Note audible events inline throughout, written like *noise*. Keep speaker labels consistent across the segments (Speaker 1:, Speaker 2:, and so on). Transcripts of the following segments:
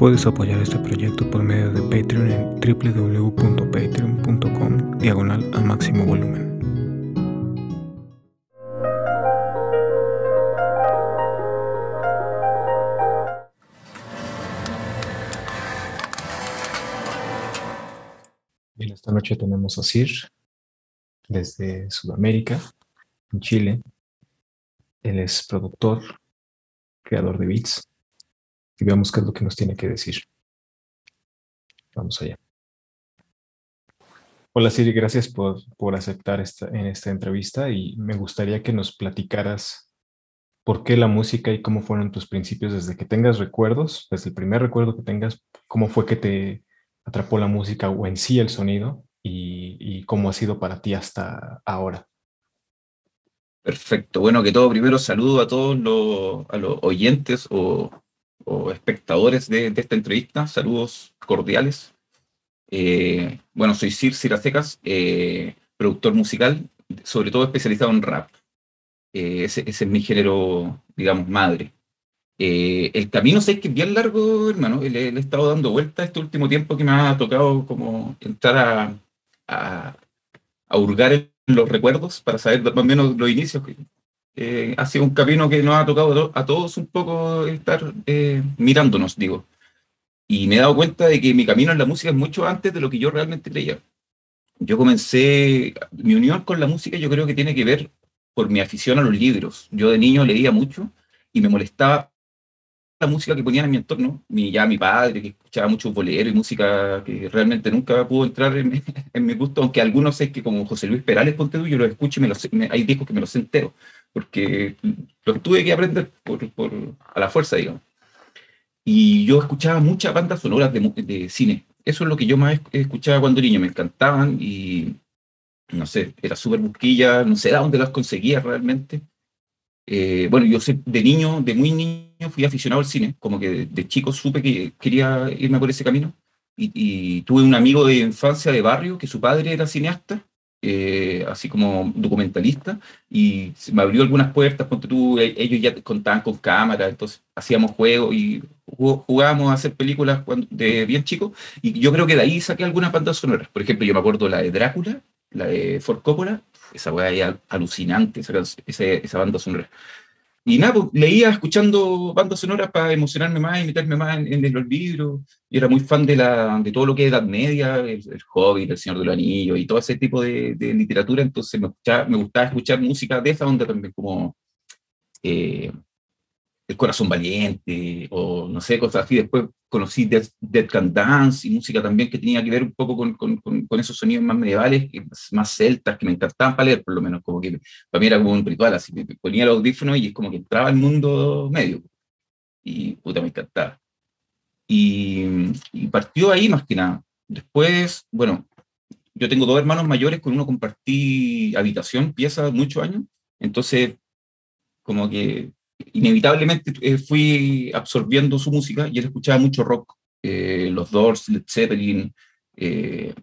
Speaker 1: Puedes apoyar este proyecto por medio de Patreon en www.patreon.com diagonal a máximo volumen. Bien, esta noche tenemos a Sir desde Sudamérica, en Chile. Él es productor, creador de beats y veamos qué es lo que nos tiene que decir. Vamos allá. Hola Siri, gracias por, por aceptar esta, en esta entrevista y me gustaría que nos platicaras por qué la música y cómo fueron tus principios desde que tengas recuerdos, desde el primer recuerdo que tengas, cómo fue que te atrapó la música o en sí el sonido y, y cómo ha sido para ti hasta ahora.
Speaker 2: Perfecto. Bueno, que todo primero saludo a todos los, a los oyentes o o espectadores de, esta entrevista, saludos cordiales. Eh, bueno, soy Sir Siracecas, eh, productor musical, sobre todo especializado en rap. Eh, ese, es mi género, digamos, madre. el camino sé que es bien largo, hermano. Le, he estado dando vueltas este último tiempo que me ha tocado como entrar a, a, a hurgar en los recuerdos para saber más o menos los inicios. Eh, ha sido un camino que nos ha tocado a todos un poco estar eh, mirándonos, digo. Y me he dado cuenta de que mi camino en la música es mucho antes de lo que yo realmente creía. Yo comencé, mi unión con la música yo creo que tiene que ver por mi afición a los libros. Yo de niño leía mucho y me molestaba la música que ponían en mi entorno, mi, ya mi padre, que escuchaba mucho bolero y música que realmente nunca pudo entrar en, *laughs* mi gusto, aunque algunos sé que como José Luis Perales, ponte tú, yo los escucho y me los, hay discos que me los entero porque los tuve que aprender por, por, a la fuerza, digamos. Y yo escuchaba muchas bandas sonoras de, de, cine. Eso es lo que yo más escuchaba cuando niño, me encantaban y no sé, era súper busquilla, no sé de dónde las conseguía realmente. Eh, bueno, yo sé, de niño, de muy niño, fui aficionado al cine, como que de, chico supe que quería irme por ese camino. Y, y, tuve un amigo de infancia de barrio que su padre era cineasta eh, así como documentalista, y me abrió algunas puertas, porque tú, e, ellos ya contaban con cámara, entonces hacíamos juegos y jugábamos a hacer películas cuando, de bien chico, y yo creo que de ahí saqué algunas bandas sonoras. Por ejemplo, yo me acuerdo la de Drácula, la de Ford Coppola, esa weá alucinante, esa, esa, esa banda sonora. Y nada, pues, leía escuchando bandas sonoras para emocionarme más y meterme más en, los libros. Y era muy fan de, la, de todo lo que es Edad Media, el, el Hobbit, el Señor de los Anillos y todo ese tipo de, literatura. Entonces me, me, gustaba escuchar música de esa onda también, como eh, el Corazón Valiente, o no sé, cosas así. Después conocí Dead, Dead Can Dance y música también que tenía que ver un poco con, con, con, esos sonidos más medievales, más celtas, que me encantaban para leer, por lo menos, como que para mí era como un ritual, así me ponía el audífono y es como que entraba al mundo medio. Y puta, me encantaba. Y, y partió ahí más que nada. Después, bueno, yo tengo dos hermanos mayores, con uno compartí habitación, pieza, muchos años, entonces como que inevitablemente eh, fui absorbiendo su música y él escuchaba mucho rock, eh, los Doors, Led Zeppelin, eh,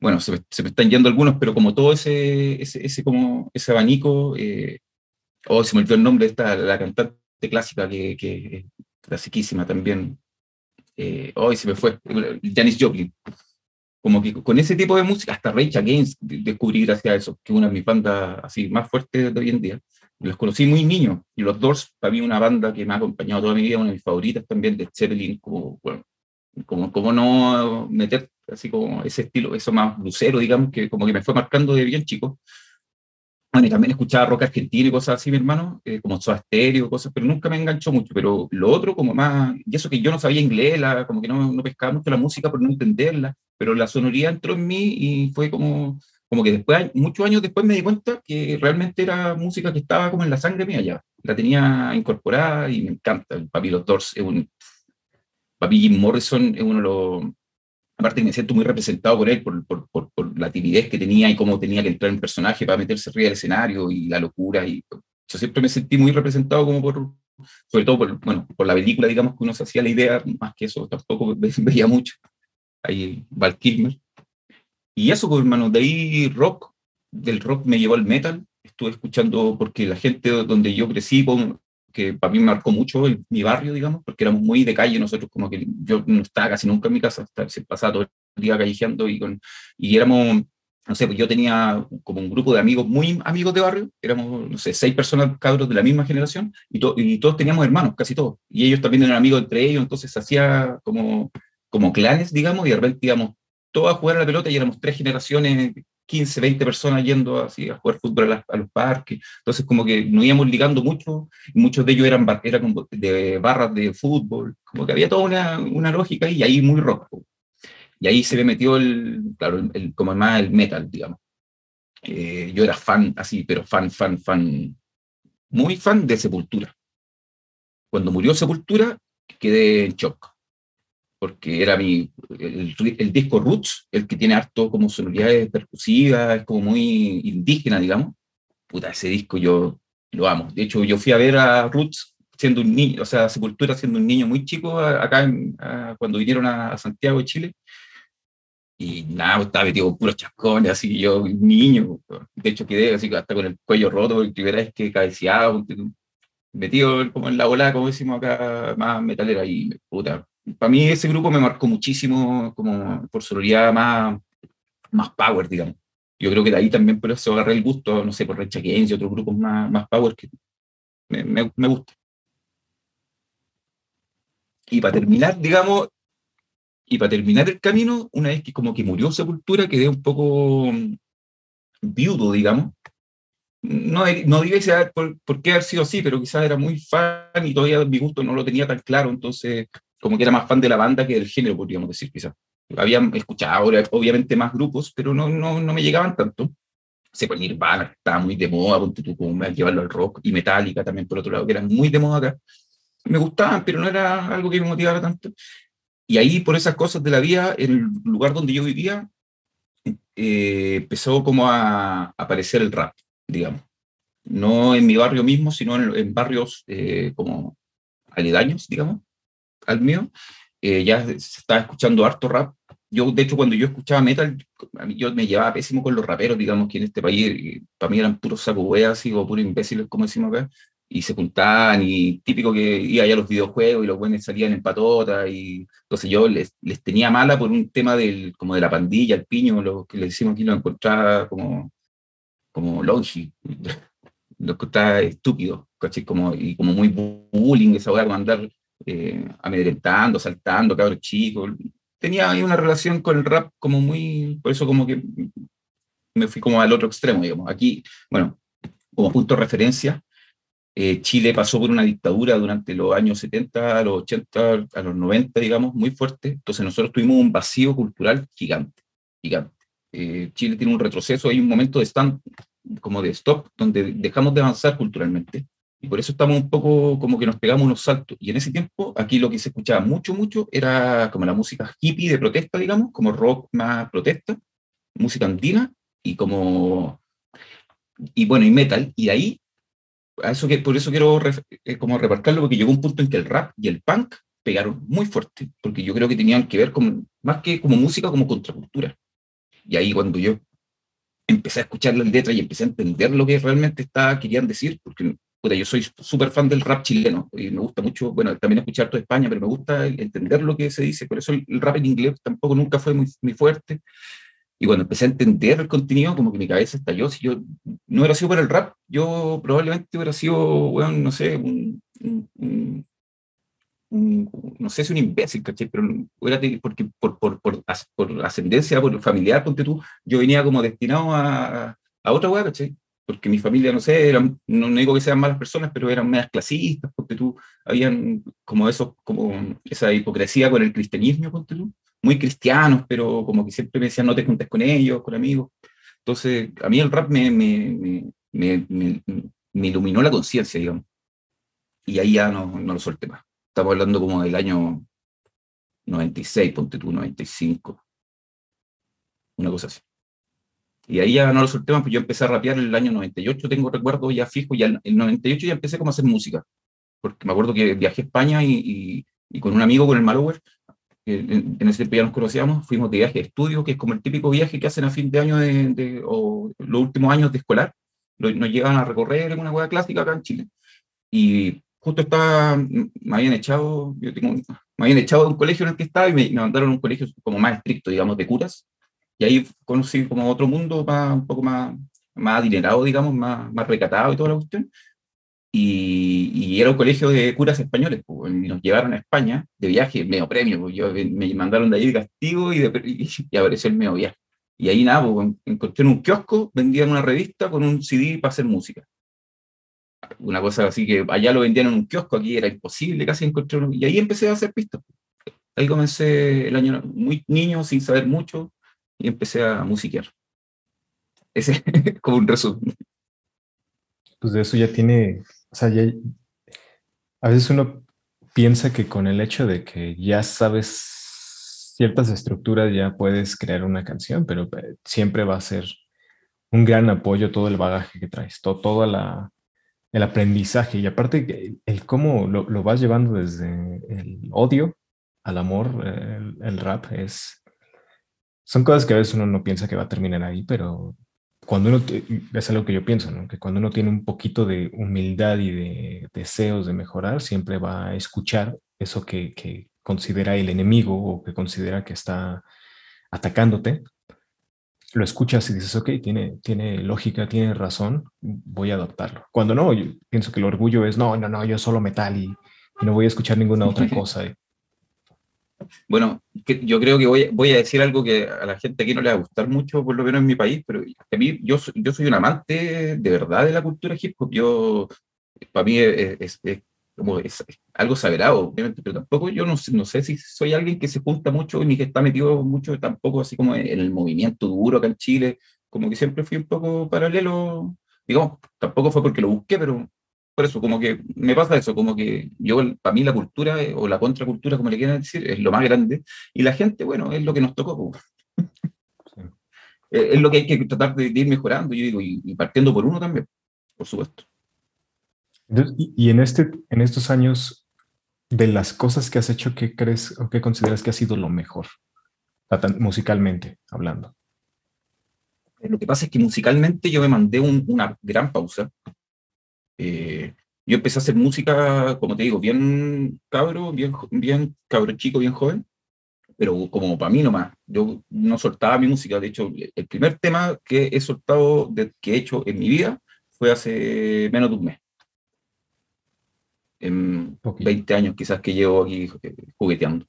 Speaker 2: bueno, se me, están yendo algunos, pero como todo ese, ese, como ese abanico, oh, se me olvidó el nombre de esta, la cantante clásica que, que es clasiquísima también, hoy se me fue, Janis Joplin. Como que con ese tipo de música, hasta Rage Against descubrí gracias a eso, que es una de mis bandas así más fuertes de hoy en día los conocí muy niños. Y los Doors, para mí, una banda que me ha acompañado toda mi vida, una de mis favoritas también, de Zeppelin, como, bueno, como, como no meter así como ese estilo, eso más lucero, digamos, que como que me fue marcando de bien chico. Bueno, y también escuchaba rock argentino y cosas así, mi hermano, eh, como Soda Stereo, cosas, pero nunca me enganchó mucho. Pero lo otro, como más, y eso que yo no sabía inglés, la, como que no, no pescaba mucho la música por no entenderla, pero la sonoridad entró en mí y fue como, como que después, muchos años después me di cuenta que realmente era música que estaba como en la sangre mía ya. La tenía incorporada y me encanta. El Papi Los Doors es un... Papi Jim Morrison es uno de los... Aparte me siento muy representado por él, por, por, por, la timidez que tenía y cómo tenía que entrar en personaje para meterse arriba del escenario y la locura. Y yo siempre me sentí muy representado como por, sobre todo por, bueno, por la película, digamos, que uno se hacía la idea, más que eso tampoco *laughs* veía mucho. Ahí Val Kilmer. Y eso, pues, hermano, de ahí rock, del rock me llevó al metal, estuve escuchando porque la gente donde yo crecí, que para mí marcó mucho mi barrio, digamos, porque éramos muy de calle, nosotros como que yo no estaba casi nunca en mi casa, se pasaba todo el día callejeando y, con, y éramos, no sé, pues yo tenía como un grupo de amigos muy amigos de barrio, éramos, no sé, seis personas cabros de la misma generación y, y todos teníamos hermanos, casi todos, y ellos también eran amigos entre ellos, entonces hacía como, como clanes, digamos, y de repente íbamos todos a jugar a la pelota y éramos tres generaciones 15, 20 personas yendo así a jugar fútbol a, los parques. Entonces, como que nos íbamos ligando mucho, y muchos de ellos eran, eran de barras de fútbol, como que había toda una, una lógica y ahí muy rock. Y ahí se me metió el, claro, el, como más el metal, digamos. Eh, yo era fan, así, pero fan, fan, fan, muy fan de Sepultura. Cuando murió Sepultura, quedé en shock porque era mi, el, disco Roots, el que tiene harto como sonoridades percusivas, es como muy indígena, digamos. Puta, ese disco yo lo amo. De hecho, yo fui a ver a Roots siendo un niño, o sea, Sepultura siendo un niño muy chico acá cuando vinieron a, Santiago de Chile. Y nada, estaba metido con puros chascones, así yo, niño. De hecho, quedé así hasta con el cuello roto, el primera vez que cabeceaba, metido como en la bola, como decimos acá, más metalera. Y puta, para mí ese grupo me marcó muchísimo como por sonoridad más, más power, digamos. Yo creo que de ahí también por eso agarré el gusto, no sé, por Recha y otros grupos más, más power que me, me, me gusta. Y para terminar, digamos, y para terminar el camino, una vez que como que murió Sepultura, quedé un poco viudo, digamos. No, no digo por, por, qué haber sido así, pero quizás era muy fan y todavía mi gusto no lo tenía tan claro, entonces como que era más fan de la banda que del género, podríamos decir, quizás. Había escuchado obviamente más grupos, pero no, no, no me llegaban tanto. Se puede Nirvana, estaba muy de moda, ponte tú como llevarlo al rock, y Metallica también por otro lado, que eran muy de moda acá. Me gustaban, pero no era algo que me motivara tanto. Y ahí, por esas cosas de la vida, en el lugar donde yo vivía, eh, empezó como a, aparecer el rap, digamos. No en mi barrio mismo, sino en, barrios eh, como aledaños, digamos al mío, eh, ya se estaba escuchando harto rap. Yo, de hecho, cuando yo escuchaba metal, a mí, yo me llevaba pésimo con los raperos, digamos, que en este país, para mí eran puros saco así, o puros imbéciles, como decimos acá, y se juntaban, y típico que iba ya a los videojuegos y los buenos salían en patota, y entonces yo les, les tenía mala por un tema del, como de la pandilla, el piño, lo que le decimos aquí, lo encontraba como, como longi, *laughs* lo encontraba estúpido, Como, y como muy bullying, esa hueá, andar eh, amedrentando, saltando, cabros chicos. Tenía ahí una relación con el rap como muy, por eso como que me fui como al otro extremo, digamos. Aquí, bueno, como punto de referencia, eh, Chile pasó por una dictadura durante los años 70, a los 80, a los 90, digamos, muy fuerte. Entonces nosotros tuvimos un vacío cultural gigante, gigante. Eh, Chile tiene un retroceso, hay un momento de stand, como de stop, donde dejamos de avanzar culturalmente. Y por eso estamos un poco como que nos pegamos unos saltos. Y en ese tiempo, aquí lo que se escuchaba mucho, mucho, era como la música hippie de protesta, digamos, como rock más protesta, música andina y como, y bueno, y metal. Y ahí, a eso que, por eso quiero eh, como repartirlo, porque llegó un punto en que el rap y el punk pegaron muy fuerte, porque yo creo que tenían que ver con, más que como música, como contracultura. Y ahí cuando yo empecé a escuchar las letras y empecé a entender lo que realmente estaba, querían decir, porque yo soy súper fan del rap chileno y me gusta mucho, bueno, también escuchar todo España, pero me gusta entender lo que se dice, por eso el, rap en inglés tampoco nunca fue muy, muy fuerte. Y cuando empecé a entender el contenido, como que mi cabeza estalló. Si yo no hubiera sido por el rap, yo probablemente hubiera sido, bueno, no sé, un, no sé si un imbécil. Pero hubiera, porque por, por, por, por ascendencia, por familiar, ponte tú, yo venía como destinado a, a otra hueá, ¿caché? Porque mi familia, no sé, eran, no, digo que sean malas personas, pero eran medias clasistas, porque tú, habían como eso, como esa hipocresía con el cristianismo, ponte tú, muy cristianos, pero como que siempre me decían no te juntes con ellos, con amigos. Entonces, a mí el rap me, me, me, iluminó la conciencia, digamos. Y ahí ya no, no lo solté más. Estamos hablando como del año 96, ponte tú, 95. Una cosa así. Y ahí ya no lo solté más, pues yo empecé a rapear en el año 98, tengo recuerdo ya fijo, ya en el 98 ya empecé como a hacer música, porque me acuerdo que viajé a España y, y, con un amigo, con el Malower, en, en, ese tiempo ya nos conocíamos, fuimos de viaje de estudio, que es como el típico viaje que hacen a fin de año de, o los últimos años de escolar, nos llevan a recorrer en una hueá clásica acá en Chile. Y justo estaba, me habían echado, yo tengo, me habían echado de un colegio en el que estaba y me, mandaron a un colegio como más estricto, digamos, de curas. Y ahí conocí como otro mundo más, un poco más, más adinerado, digamos, más, más recatado y toda la cuestión. Y, y, era un colegio de curas españoles, pues, y nos llevaron a España de viaje, medio premio, pues, yo, me mandaron de ahí de castigo y, de, y, apareció el medio viaje. Y ahí nada, pues, encontré en un kiosco, vendían una revista con un CD para hacer música. Una cosa así que allá lo vendían en un kiosco, aquí era imposible casi encontrar Y ahí empecé a hacer pistas. Ahí comencé el año muy niño, sin saber mucho, y empecé a musiquear. Ese es *laughs* como un resumen.
Speaker 1: Pues de eso ya tiene o sea, a veces uno piensa que con el hecho de que ya sabes ciertas estructuras ya puedes crear una canción, pero eh, siempre va a ser un gran apoyo todo el bagaje que traes, todo, todo la, el aprendizaje y aparte el, cómo lo, lo, vas llevando desde el odio al amor, el, el, rap es... Son cosas que a veces uno no piensa que va a terminar ahí, pero cuando uno, es algo que yo pienso, ¿no? que cuando uno tiene un poquito de humildad y de deseos de mejorar, siempre va a escuchar eso que, que considera el enemigo o que considera que está atacándote. Lo escuchas y dices, ok, tiene, tiene lógica, tiene razón, voy a adoptarlo. Cuando no, yo pienso que el orgullo es, no, no, no, yo solo metal y, y no voy a escuchar ninguna otra *laughs* cosa.
Speaker 2: Bueno, yo creo que voy, voy, a decir algo que a la gente aquí no le va a gustar mucho, por lo menos en mi país, pero a mí, yo, yo soy un amante de verdad de la cultura hip hop. Yo, para mí es, como es, algo sagrado, obviamente, pero tampoco yo no, no, sé si soy alguien que se junta mucho ni que está metido mucho tampoco así como en el movimiento duro acá en Chile, como que siempre fui un poco paralelo, digamos, tampoco fue porque lo busqué, pero por eso, como que me pasa eso, como que yo, para mí la cultura eh, o la contracultura, como le quieran decir, es lo más grande, y la gente, bueno, es lo que nos tocó. *laughs* Es lo que hay que tratar de, ir mejorando, yo digo, y, partiendo por uno también, por supuesto.
Speaker 1: y, en, este, en estos años, de las cosas que has hecho, ¿qué crees o qué consideras que ha sido lo mejor, musicalmente hablando?
Speaker 2: Lo que pasa es que musicalmente yo me mandé una gran pausa, eh, yo empecé a hacer música, como te digo, bien cabro, bien, bien cabro chico, bien joven, pero como para mí nomás. Yo no soltaba mi música. De hecho, el primer tema que he soltado, de, que he hecho en mi vida, fue hace menos de un mes. En 20 años quizás que llevo aquí eh, jugueteando.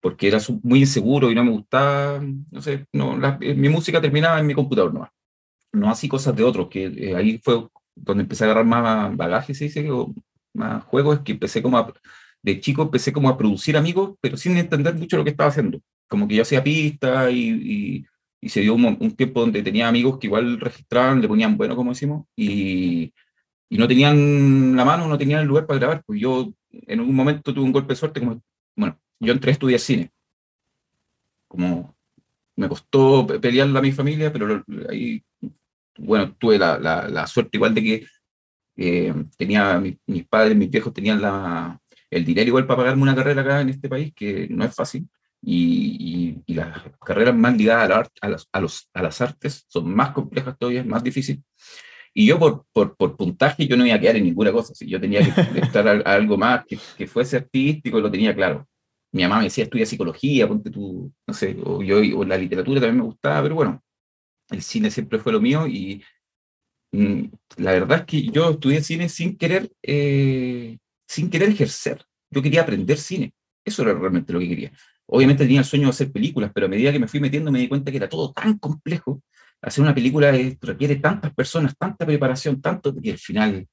Speaker 2: Porque era muy inseguro y no me gustaba, no sé, no, mi música terminaba en mi computador nomás. No así cosas de otros, que eh, ahí fue donde empecé a agarrar más bagaje, se dice, o más juegos, es que empecé como a, de chico empecé como a producir amigos, pero sin entender mucho lo que estaba haciendo. Como que yo hacía pistas y, y, se dio un, tiempo donde tenía amigos que igual registraban, le ponían bueno, como decimos, y, y no tenían la mano, no tenían el lugar para grabar. Pues yo en un momento tuve un golpe de suerte, como, bueno, yo entré a estudiar cine. Como me costó pelearla a mi familia, pero ahí bueno, tuve la, la, suerte igual de que eh, tenía, mis padres, mis viejos tenían la, el dinero igual para pagarme una carrera acá en este país, que no es fácil, y, y, las carreras más ligadas a, las, a, los, a las artes son más complejas todavía, más difíciles. Y yo por, por, por, puntaje yo no iba a quedar en ninguna cosa, si yo tenía que *laughs* estar a, algo más que, que, fuese artístico, lo tenía claro. Mi mamá me decía, estudia psicología, ponte tú, no sé, o yo o la literatura también me gustaba, pero bueno, el cine siempre fue lo mío y mm, la verdad es que yo estudié cine sin querer, eh, sin querer ejercer. Yo quería aprender cine. Eso era realmente lo que quería. Obviamente tenía el sueño de hacer películas, pero a medida que me fui metiendo me di cuenta que era todo tan complejo. Hacer una película requiere tantas personas, tanta preparación, tanto que al final,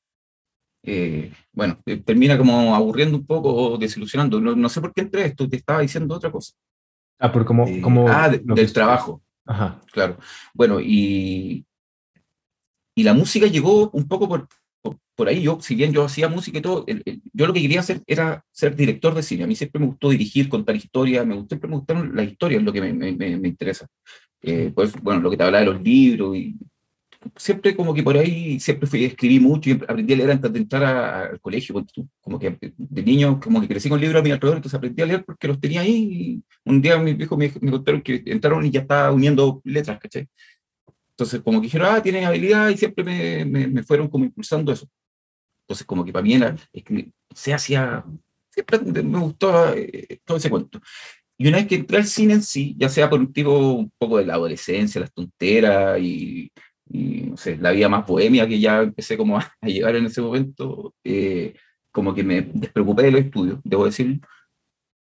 Speaker 2: eh, bueno, eh, termina como aburriendo un poco o desilusionando. No, sé por qué entré esto, te estaba diciendo otra cosa.
Speaker 1: Ah, por como, como
Speaker 2: ah, del trabajo. Ajá. Claro. Bueno, y, y la música llegó un poco por, por, ahí. Yo, si bien yo hacía música y todo, yo lo que quería hacer era ser director de cine. A mí siempre me gustó dirigir, contar historias, me, siempre me gustaron las historias, lo que me, me, me interesa. Eh, pues, bueno, lo que te hablaba de los libros y siempre como que por ahí, siempre fui, escribí mucho y aprendí a leer antes de entrar al colegio, como que de niño, como que crecí con libros a mi alrededor, entonces aprendí a leer porque los tenía ahí y un día mis viejos me, me, contaron que entraron y ya estaba uniendo letras, Entonces como que dijeron, ah, tienes habilidad y siempre me, me, fueron como impulsando eso. Entonces, como que para mí era, es que se hacía, siempre me gustó eh, todo ese cuento. Y una vez que entré al cine en sí, ya sea por un tipo un poco de la adolescencia, las tonteras y, no sé, la vida más bohemia que ya empecé como *laughs* a, llevar en ese momento, eh, como que me despreocupé de los estudios, debo decir,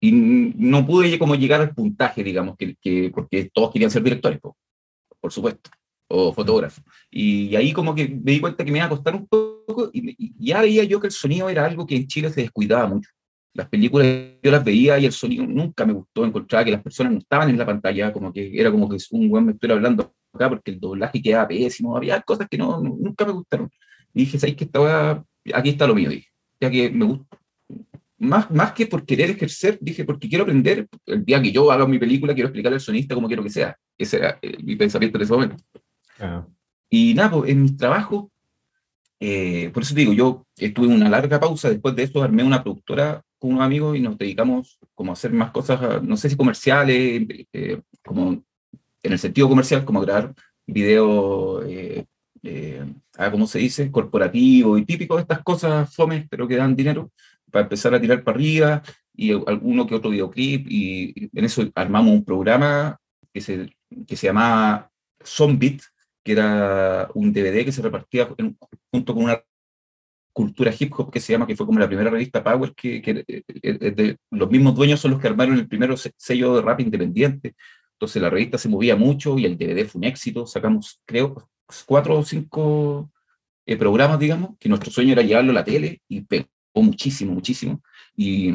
Speaker 2: y no pude como llegar al puntaje, digamos, que, que porque todos querían ser directores, por supuesto, o fotógrafos. Y, ahí como que me di cuenta que me iba a costar un poco y, ya veía yo que el sonido era algo que en Chile se descuidaba mucho. Las películas yo las veía y el sonido nunca me gustó, encontraba que las personas no estaban en la pantalla, como que era como que un buen me estuviera hablando acá porque el doblaje quedaba pésimo, había cosas que no, nunca me gustaron. Y dije, ¿sabes qué? Esta aquí está lo mío, dije, ya que me gusta, más, más que por querer ejercer, dije, porque quiero aprender, el día que yo haga mi película, quiero explicarle al sonista cómo quiero que sea. Ese era eh, mi pensamiento en ese momento. Y nada, pues, en mi trabajo, eh, por eso te digo, yo estuve una larga pausa, después de eso armé una productora con unos amigos y nos dedicamos como a hacer más cosas, no sé si comerciales, eh, como en el sentido comercial, como a grabar videos, eh, ¿cómo se dice? Corporativo y típico de estas cosas fomes, pero que dan dinero para empezar a tirar para arriba y alguno que otro videoclip y en eso armamos un programa que se, que se llamaba Zombit, que era un DVD que se repartía junto con una cultura hip hop que se llama, que fue como la primera revista Power, que, que eh, eh, de, los mismos dueños son los que armaron el primer sello de rap independiente. Entonces la revista se movía mucho y el DVD fue un éxito. Sacamos, creo, cuatro o cinco eh, programas, digamos, que nuestro sueño era llevarlo a la tele y pegó muchísimo, muchísimo. Y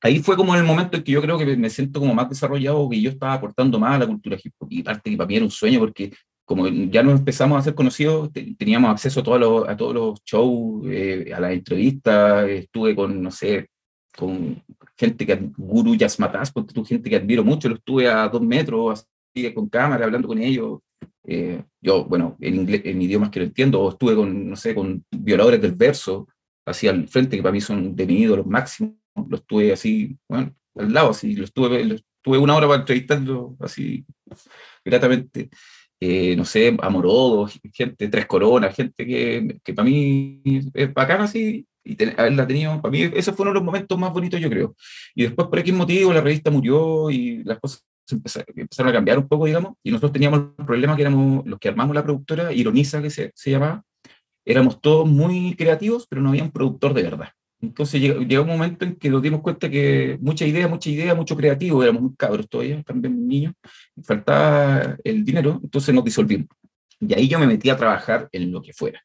Speaker 2: ahí fue como el momento en que yo creo que me siento como más desarrollado, que yo estaba aportando más a la cultura hip hop. Y parte que para mí era un sueño porque como ya nos empezamos a ser conocidos, teníamos acceso a todos los, a todos los shows, eh, a las entrevistas, estuve con, no sé, con gente que, Guru Yasmatas, porque tu gente que admiro mucho, lo estuve a dos metros, así, con cámara, hablando con ellos. Eh, yo, bueno, en, inglés, en idiomas que no entiendo, o estuve con, no sé, con violadores del verso, así al frente, que para mí son de mi ídolo máximo, lo estuve así, bueno, al lado, así, lo estuve, lo estuve una hora para entrevistarlo, así, gratamente. Eh, no sé, Amorodo, gente Tres Coronas, gente que, que para mí es bacana así, y haberla tenido, para mí esos fueron los momentos más bonitos, yo creo. Y después, por X motivo, la revista murió y las cosas empezaron, a cambiar un poco, digamos, y nosotros teníamos el problema que éramos los que armamos la productora, Ironiza, que se, se llamaba, éramos todos muy creativos, pero no había un productor de verdad. Entonces llegó, un momento en que nos dimos cuenta que mucha idea, mucha idea, mucho creativo, éramos muy cabros todavía, también niños, faltaba el dinero, entonces nos disolvimos. Y ahí yo me metí a trabajar en lo que fuera,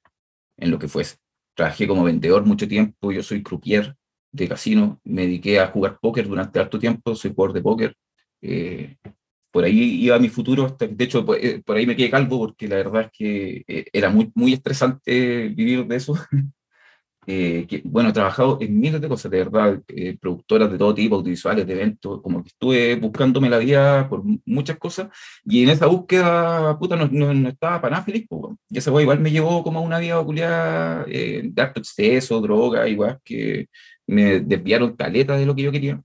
Speaker 2: en lo que fuese. Trabajé como vendedor mucho tiempo, yo soy croupier de casino, me dediqué a jugar póker durante harto tiempo, soy jugador de póker. Eh, por ahí iba mi futuro, de hecho eh, por, ahí me quedé calvo porque la verdad es que eh, era muy, muy estresante vivir de eso. *laughs* Eh, que, bueno, he trabajado en miles de cosas, de verdad, eh, productoras de todo tipo, audiovisuales, de eventos, como que estuve buscándome la vida por muchas cosas, y en esa búsqueda, puta, no, no, estaba para nada feliz, pues, y esa igual me llevó como a una vida peculiar eh, de alto exceso, droga, igual que me desviaron caleta de lo que yo quería.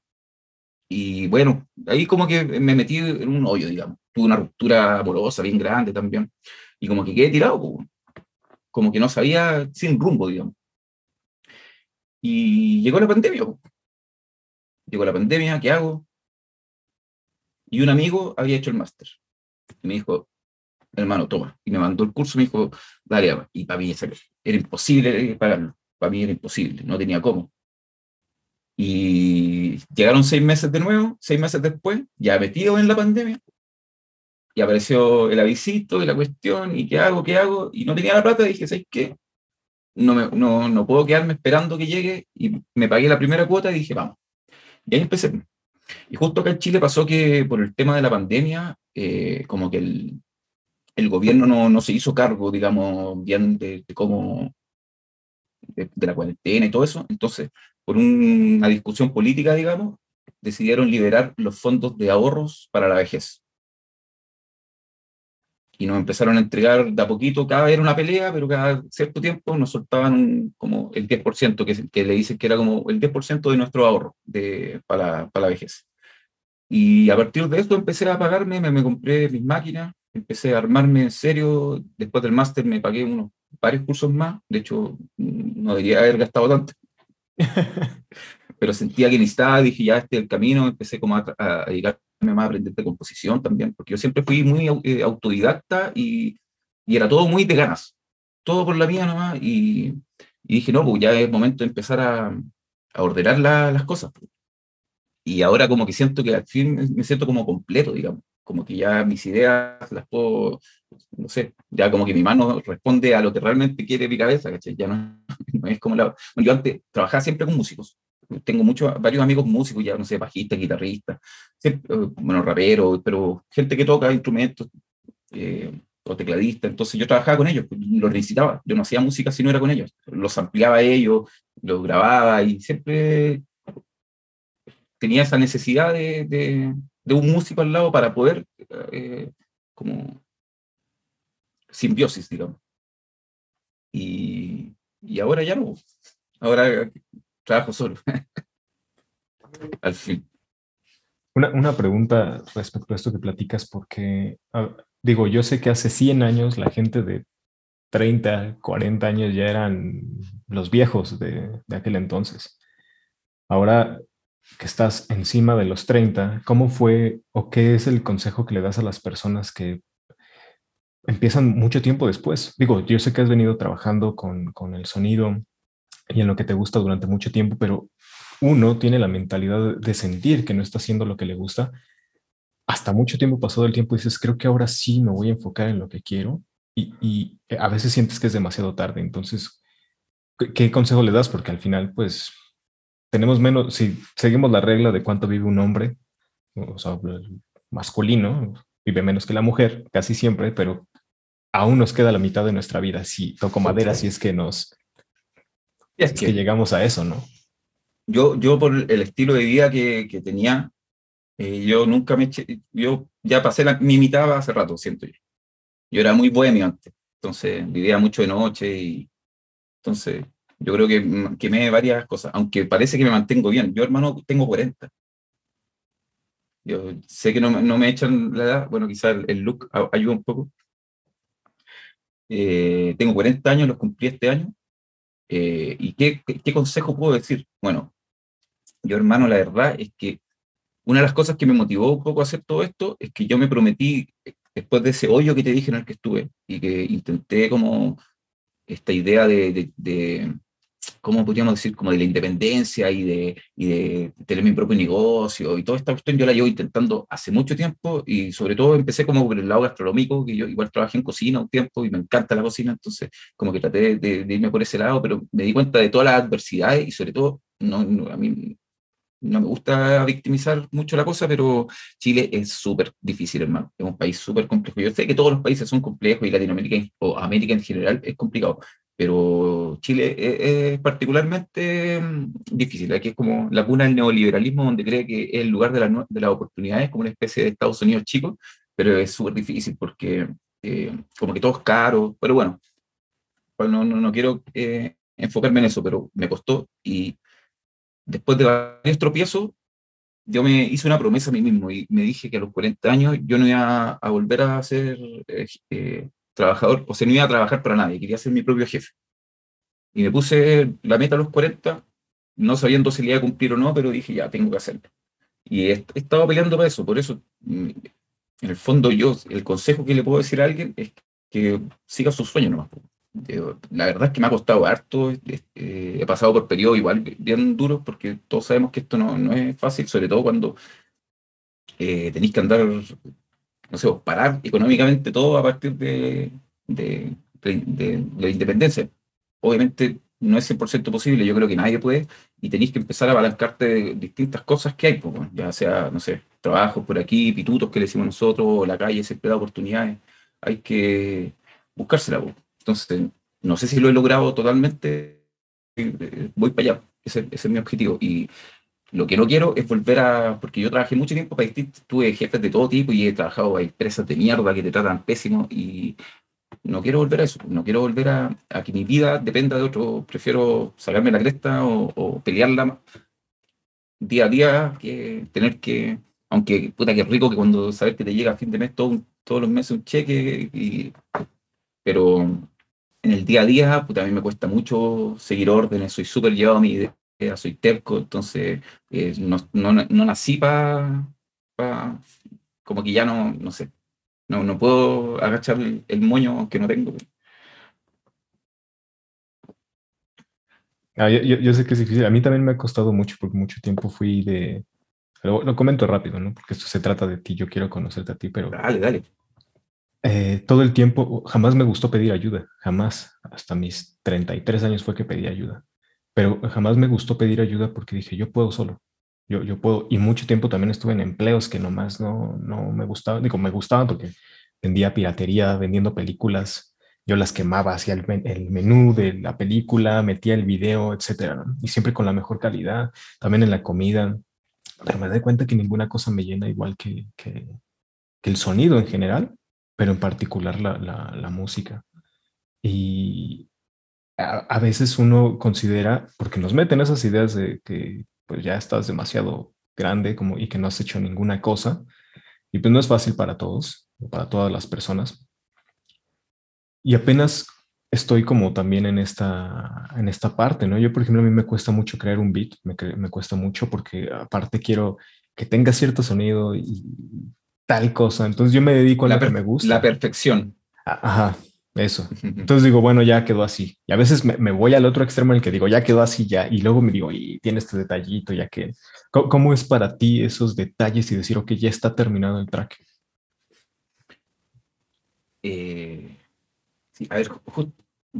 Speaker 2: Y bueno, ahí como que me metí en un hoyo, digamos. Tuve una ruptura amorosa bien grande también, y como que quedé tirado, pues, como que no sabía sin rumbo, digamos. Y llegó la pandemia. Llegó la pandemia, ¿qué hago? Y un amigo había hecho el máster. Y me dijo, hermano, toma. Y me mandó el curso, me dijo, dale, y para mí era imposible pagarlo. Para mí era imposible, no tenía cómo. Y llegaron seis meses de nuevo, seis meses después, ya metido en la pandemia, y apareció el avisito y la cuestión, y qué hago, qué hago, y no tenía la plata, y dije, ¿sabes qué? No, me, no, no, puedo quedarme esperando que llegue y me pagué la primera cuota y dije, vamos. Y ahí empecé. Y justo acá en Chile pasó que por el tema de la pandemia, eh, como que el, el gobierno no, no, se hizo cargo, digamos, bien de, cómo, de, la cuarentena y todo eso. Entonces, por una discusión política, digamos, decidieron liberar los fondos de ahorros para la vejez y nos empezaron a entregar de a poquito, cada vez era una pelea, pero cada cierto tiempo nos soltaban como el 10%, que, que le dicen que era como el 10% de nuestro ahorro de, para, para, la vejez. Y a partir de esto empecé a pagarme, me, me compré mis máquinas, empecé a armarme en serio, después del máster me pagué unos varios cursos más, de hecho no debería haber gastado tanto, *laughs* pero sentía que necesitaba, dije ya este es el camino, empecé como a, a dedicarme más a aprender de composición también, porque yo siempre fui muy eh, autodidacta y, y, era todo muy de ganas, todo por la mía nomás, y, y dije, no, pues ya es momento de empezar a, a ordenar la, las cosas. Pues. Y ahora como que siento que al fin me siento como completo, digamos, como que ya mis ideas las puedo, no sé, ya como que mi mano responde a lo que realmente quiere mi cabeza, ¿cachai? Ya no, *laughs* no es como la... Bueno, yo antes trabajaba siempre con músicos, tengo muchos, varios amigos músicos, ya no sé, bajistas, guitarristas, bueno, raperos, pero gente que toca instrumentos eh, o tecladistas, entonces yo trabajaba con ellos, los necesitaba, yo no hacía música si no era con ellos, los ampliaba a ellos, los grababa y siempre tenía esa necesidad de, de, de un músico al lado para poder, eh, como, simbiosis, digamos. Y, y ahora ya no, ahora trabajo solo. *laughs* Al fin.
Speaker 1: Una, una, pregunta respecto a esto que platicas, porque digo, yo sé que hace 100 años la gente de 30, 40 años ya eran los viejos de, de aquel entonces. Ahora que estás encima de los 30, ¿cómo fue o qué es el consejo que le das a las personas que empiezan mucho tiempo después? Digo, yo sé que has venido trabajando con, con el sonido y en lo que te gusta durante mucho tiempo, pero uno tiene la mentalidad de sentir que no está haciendo lo que le gusta. Hasta mucho tiempo pasado el tiempo dices, creo que ahora sí me voy a enfocar en lo que quiero y, y a veces sientes que es demasiado tarde. Entonces, ¿qué consejo le das? Porque al final, pues, tenemos menos, si seguimos la regla de cuánto vive un hombre, o sea, masculino, vive menos que la mujer, casi siempre, pero aún nos queda la mitad de nuestra vida. Si toco madera, si es que nos es que, llegamos a eso, ¿no?
Speaker 2: Yo, yo por el estilo de vida que, que tenía, eh, yo nunca me eché, yo ya pasé la, mi mitad hace rato, siento yo. Yo era muy bohemio antes, entonces vivía mucho de noche y entonces yo creo que quemé varias cosas, aunque parece que me mantengo bien. Yo, hermano, tengo 40. Yo sé que no, no me echan la edad, bueno, quizás el, look ayuda un poco. Eh, tengo 40 años, los cumplí este año, eh, ¿Y qué, consejo puedo decir? Bueno, yo hermano, la verdad es que una de las cosas que me motivó un poco a hacer todo esto es que yo me prometí, después de ese hoyo que te dije en el que estuve, y que intenté como esta idea de, de ¿cómo podríamos decir? Como de la independencia y de, y de tener mi propio negocio y toda esta cuestión yo la llevo intentando hace mucho tiempo y sobre todo empecé como por el lado gastronómico, que yo igual trabajé en cocina un tiempo y me encanta la cocina, entonces como que traté de, irme por ese lado, pero me di cuenta de todas las adversidades y sobre todo, no, a mí no me gusta victimizar mucho la cosa, pero Chile es súper difícil, hermano. Es un país súper complejo. Yo sé que todos los países son complejos y Latinoamérica o América en general es complicado, pero Chile es, particularmente mm, difícil. Aquí es como la cuna del neoliberalismo, donde cree que es el lugar de, la, de las oportunidades, como una especie de Estados Unidos chico, pero es súper difícil porque eh, como que todo es caro, pero bueno, pues no, no, no quiero eh, enfocarme en eso, pero me costó y después de varios tropiezos, yo me hice una promesa a mí mismo y me dije que a los 40 años yo no iba a, volver a ser eh, trabajador, o sea, no iba a trabajar para nadie, quería ser mi propio jefe. Y me puse la meta a los 40, no sabiendo si le iba a cumplir o no, pero dije, ya, tengo que hacerlo. Y he, estado peleando para eso, por eso, mm, en el fondo, yo, el consejo que le puedo decir a alguien es que siga sus sueños nomás. La verdad es que me ha costado harto, eh, he pasado por periodos igual bien duros, porque todos sabemos que esto no, no es fácil, sobre todo cuando eh, tenéis que andar no sé, parar económicamente todo a partir de, de, la independencia. Obviamente no es 100% posible, yo creo que nadie puede, y tenéis que empezar a apalancarte de distintas cosas que hay, pues, ya sea, no sé, trabajos por aquí, pitutos que decimos nosotros, la calle siempre da oportunidades, hay que buscársela. Pues. Entonces, no sé si lo he logrado totalmente, eh, voy para allá, ese, ese es mi objetivo, y lo que no quiero es volver a, porque yo trabajé mucho tiempo para distintos, tuve jefes de todo tipo y he trabajado a empresas de mierda que te tratan pésimo y no quiero volver a eso, no quiero volver a, que mi vida dependa de otro, prefiero sacarme la cresta o, pelearla día a día que tener que, aunque puta que rico que cuando sabes que te llega a fin de mes todo, todos los meses un cheque, y, pero en el día a día, pues a mí me cuesta mucho seguir órdenes, soy súper llevado a mi soy terco, entonces eh, no, no, no, nací para, como que ya no, no sé, no, no puedo agachar el, moño que no tengo.
Speaker 1: Ah, yo, sé que es difícil. A mí también me ha costado mucho porque mucho tiempo fui de... Lo, comento rápido, ¿no? Porque esto se trata de ti, yo quiero conocerte a ti, pero...
Speaker 2: Dale, dale.
Speaker 1: Eh, todo el tiempo, jamás me gustó pedir ayuda, jamás. Hasta mis 33 años fue que pedí ayuda. Pero jamás me gustó pedir ayuda porque dije, yo puedo solo. Yo, yo puedo, y mucho tiempo también estuve en empleos que nomás no, no me gustaban, digo, me gustaban porque vendía piratería, vendiendo películas, yo las quemaba, hacía el, menú de la película, metía el video, etcétera, y siempre con la mejor calidad, también en la comida, pero me doy cuenta que ninguna cosa me llena igual que, que, el sonido en general, pero en particular la, la, la música. Y a, a, veces uno considera, porque nos meten esas ideas de que pues ya estás demasiado grande como, y que no has hecho ninguna cosa. Y pues no es fácil para todos, para todas las personas. Y apenas estoy como también en esta, en esta parte, ¿no? Yo, por ejemplo, a mí me cuesta mucho crear un beat, me, me cuesta mucho porque aparte quiero que tenga cierto sonido y tal cosa. Entonces yo me dedico a la lo que me gusta.
Speaker 2: La perfección.
Speaker 1: Ajá, eso. Entonces digo, bueno, ya quedó así. Y a veces me, voy al otro extremo en el que digo, ya quedó así ya. Y luego me digo, y tiene este detallito, ya que... ¿Cómo, es para ti esos detalles y decir, ok, ya está terminado el track?
Speaker 2: Eh, sí, a ver,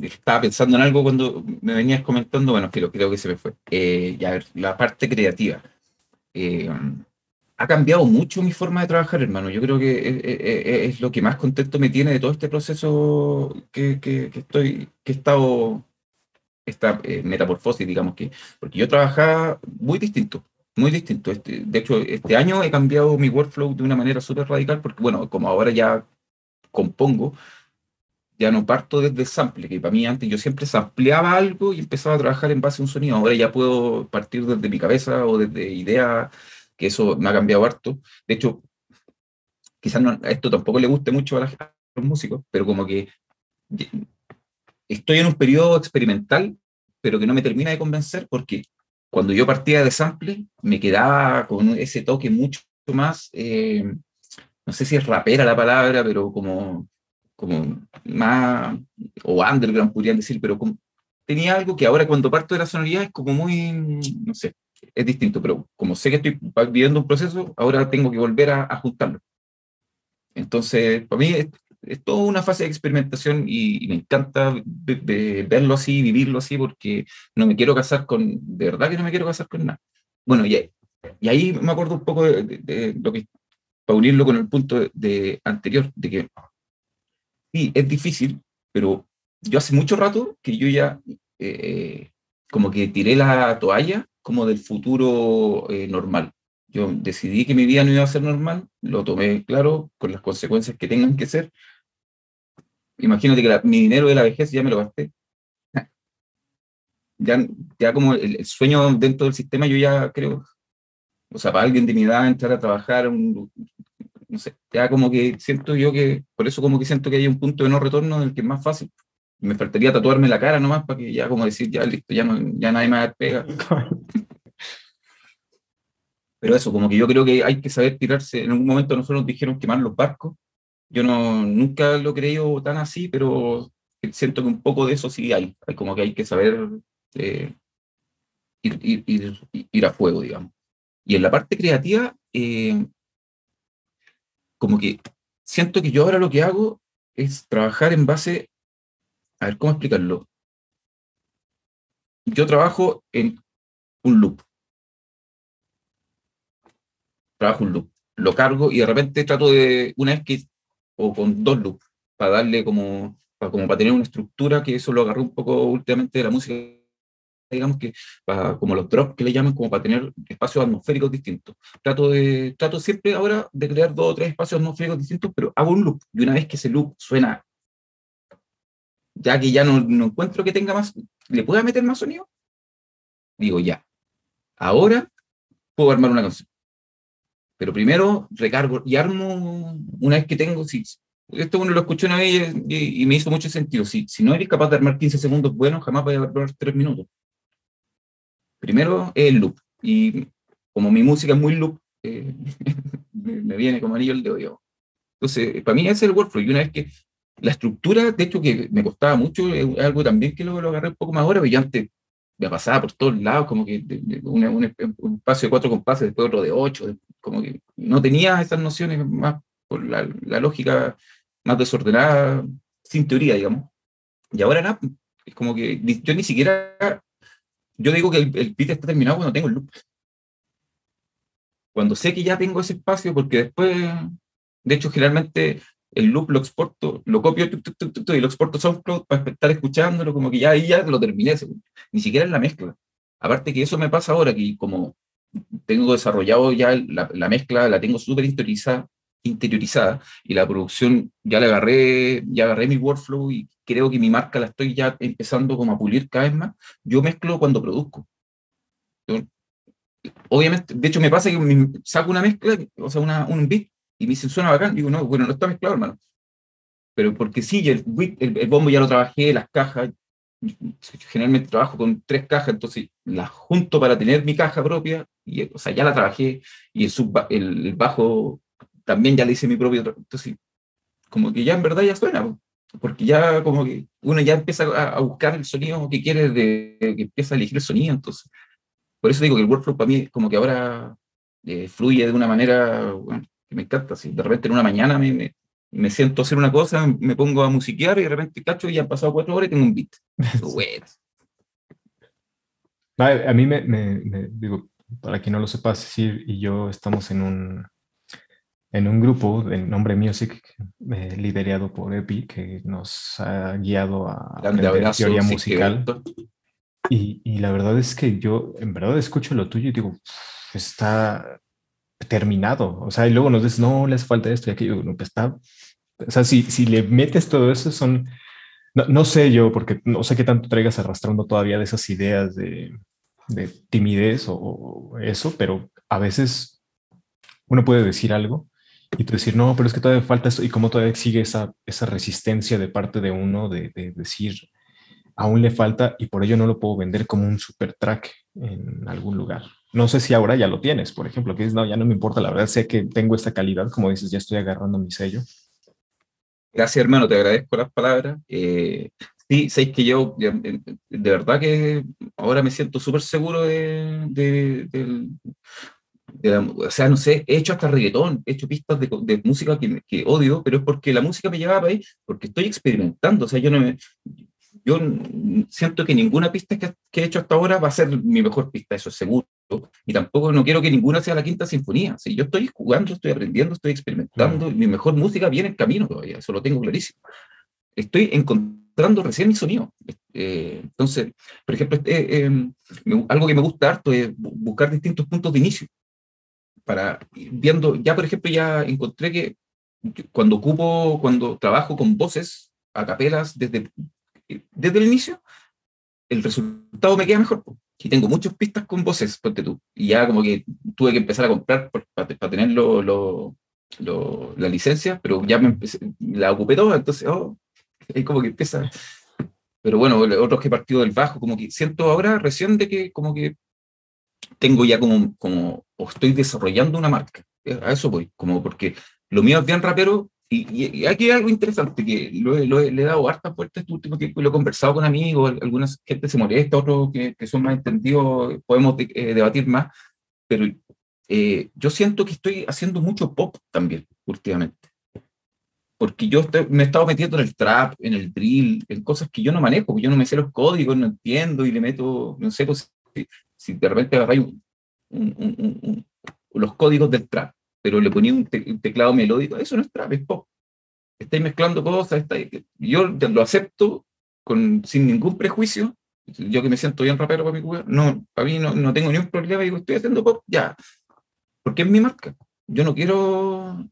Speaker 2: estaba pensando en algo cuando me venías comentando, bueno, creo, creo que se me fue. Eh, ya, a ver, la parte creativa. Eh, ha cambiado mucho mi forma de trabajar, hermano. Yo creo que es, lo que más contento me tiene de todo este proceso que, estoy, que he estado, esta eh, metamorfosis, digamos que, porque yo trabajaba muy distinto, muy distinto. Este, de hecho, este año he cambiado mi workflow de una manera súper radical, porque bueno, como ahora ya compongo, ya no parto desde sample, que para mí antes yo siempre sampleaba algo y empezaba a trabajar en base a un sonido. Ahora ya puedo partir desde mi cabeza o desde ideas que eso me ha cambiado harto. De hecho, quizás a esto tampoco le guste mucho a, los músicos, pero como que estoy en un periodo experimental, pero que no me termina de convencer porque cuando yo partía de sample me quedaba con ese toque mucho más, eh, no sé si es rapera la palabra, pero como, como más, o underground podrían decir, pero tenía algo que ahora cuando parto de la sonoridad es como muy, no sé, es distinto, pero como sé que estoy viviendo un proceso, ahora tengo que volver a, juntarlo. Entonces, para mí es, toda una fase de experimentación y, me encanta verlo así, vivirlo así, porque no me quiero casar con, de verdad que no me quiero casar con nada. Bueno, y, y ahí me acuerdo un poco de, lo que, para unirlo con el punto de, anterior, de que sí, es difícil, pero yo hace mucho rato que yo ya eh, como que tiré la toalla como del futuro eh, normal. Yo decidí que mi vida no iba a ser normal, lo tomé claro, con las consecuencias que tengan que ser. Imagínate que mi dinero de la vejez ya me lo gasté. *laughs* Ya, ya como el, sueño dentro del sistema, yo ya creo, o sea, para alguien de mi edad entrar a trabajar, no sé, ya como que siento yo que, por eso como que siento que hay un punto de no retorno en el que es más fácil me faltaría tatuarme la cara nomás para que ya como decir, ya listo, ya, no, ya nadie me pega. *laughs* Pero eso, como que yo creo que hay que saber tirarse. En algún momento nosotros nos dijeron quemar los barcos. Yo no, nunca lo he creído tan así, pero siento que un poco de eso sí hay. hay como que hay que saber eh, ir, ir, ir, a fuego, digamos. Y en la parte creativa, eh, como que siento que yo ahora lo que hago es trabajar en base a ver, ¿cómo explicarlo? Yo trabajo en un loop. Trabajo un loop. Lo cargo y de repente trato de, una vez que, o con dos loops, para darle como, para, como para tener una estructura, que eso lo agarré un poco últimamente de la música, digamos que, para, como los drops que le llaman, como para tener espacios atmosféricos distintos. Trato, de, trato siempre ahora de crear dos o tres espacios atmosféricos distintos, pero hago un loop. Y una vez que ese loop suena ya que ya no, encuentro que tenga más, ¿le pueda meter más sonido? Digo, ya. Ahora puedo armar una canción. Pero primero recargo y armo, una vez que tengo, si esto uno lo escuchó una vez y, me hizo mucho sentido. Si, si no eres capaz de armar 15 segundos buenos, jamás vas a durar 3 minutos. Primero es el loop. Y como mi música es muy loop, eh, *laughs* me, viene como anillo el dedo. Entonces, para mí ese es el workflow. Y una vez que la estructura, de hecho, que me costaba mucho, es algo también que luego lo agarré un poco más ahora, pero yo antes me pasaba por todos lados, como que un, espacio de cuatro compases, después otro de ocho, como que no tenía esas nociones más por la, lógica más desordenada, sin teoría, digamos. Y ahora nada, es como que yo ni siquiera, yo digo que el, el beat está terminado cuando tengo el loop. Cuando sé que ya tengo ese espacio, porque después, de hecho, generalmente el loop lo exporto, lo copio y lo exporto a SoundCloud para estar escuchándolo, como que ya ahí ya lo terminé, ni siquiera en la mezcla. Aparte que eso me pasa ahora, que como tengo desarrollado ya la, mezcla, la tengo súper interiorizada, interiorizada y la producción ya la agarré, ya agarré mi workflow y creo que mi marca la estoy ya empezando como a pulir cada vez más. Yo mezclo cuando produzco. obviamente, de hecho me pasa que saco una mezcla, o sea, una, un beat y me dicen, suena bacán. Digo, no, bueno, no está mezclado, hermano. Pero porque sí, el, el, bombo ya lo trabajé, las cajas. Generalmente trabajo con tres cajas, entonces las junto para tener mi caja propia. Y, o sea, ya la trabajé. Y el, el, bajo también ya le hice mi propio. Entonces, como que ya en verdad ya suena. Porque ya como que uno ya empieza a, buscar el sonido que quiere, de, que empieza a elegir el sonido. Entonces, por eso digo que el workflow para mí como que ahora eh, fluye de una manera, me encanta. Si de repente en una mañana me, me, siento a hacer una cosa, me pongo a musiquear y de repente cacho y han pasado cuatro horas y tengo un beat. *laughs*
Speaker 1: A mí me, digo, para quien no lo sepa, y yo estamos en un, en un grupo de nombre Music, eh, liderado por Epi, que nos ha guiado a la teoría musical. Y, y, la verdad es que yo, en verdad, escucho lo tuyo y digo, está, terminado. O sea, y luego nos dices, no, le hace falta esto y aquello. No, pues está. O sea, si, si le metes todo eso, son. No, sé yo, porque no sé qué tanto traigas arrastrando todavía de esas ideas de, de timidez o, eso, pero a veces uno puede decir algo y tú decir, no, pero es que todavía falta esto, y cómo todavía sigue esa, esa resistencia de parte de uno de, de, decir, aún le falta y por ello no lo puedo vender como un super track en algún lugar. No sé si ahora ya lo tienes, por ejemplo, que dices, no, ya no me importa, la verdad sé que tengo esta calidad, como dices, ya estoy agarrando mi sello.
Speaker 2: Gracias, hermano, te agradezco las palabras. Eh, sí, sé que yo, de, verdad que ahora me siento súper seguro de, de, o sea, no sé, he hecho hasta reggaetón, he hecho pistas de, música que, que, odio, pero es porque la música me llevaba ahí, porque estoy experimentando, o sea, yo no me, yo siento que ninguna pista que, he hecho hasta ahora va a ser mi mejor pista, eso es seguro. Y tampoco no quiero que ninguna sea la quinta sinfonía. Si yo estoy jugando, estoy aprendiendo, estoy experimentando, y mi mejor música viene en camino todavía, eso lo tengo clarísimo. Estoy encontrando recién mi sonido. Eh, entonces, por ejemplo, este, eh, algo que me gusta harto es buscar distintos puntos de inicio. Para viendo, ya por ejemplo, ya encontré que cuando ocupo, cuando trabajo con voces a capelas desde desde el inicio, el resultado me queda mejor. Y tengo muchas pistas con voces, ponte tú. Y ya como que tuve que empezar a comprar para, tener lo, la licencia, pero ya me la ocupé toda, entonces, oh, ahí como que empieza. Pero bueno, otros que partido del bajo, como que siento ahora recién de que como que tengo ya como, como, estoy desarrollando una marca. A eso voy, como porque lo mío es bien rapero, y, aquí hay algo interesante, que lo, le he dado hartas vueltas este último tiempo y lo he conversado con amigos, algunas gente se molesta, otros que, son más entendidos, podemos eh, debatir más, pero eh, yo siento que estoy haciendo mucho pop también últimamente. Porque yo me he estado metiendo en el trap, en el drill, en cosas que yo no manejo, yo no me sé los códigos, no entiendo y le meto, no sé pues, si, de repente agarráis los códigos del trap pero le ponía un, teclado melódico, eso no es trap, es pop. Estáis mezclando cosas, yo lo acepto con, sin ningún prejuicio, yo que me siento bien rapero para mi cuba, no, para mí no, no tengo ningún problema, digo, estoy haciendo pop, ya, porque es mi marca. Yo no quiero,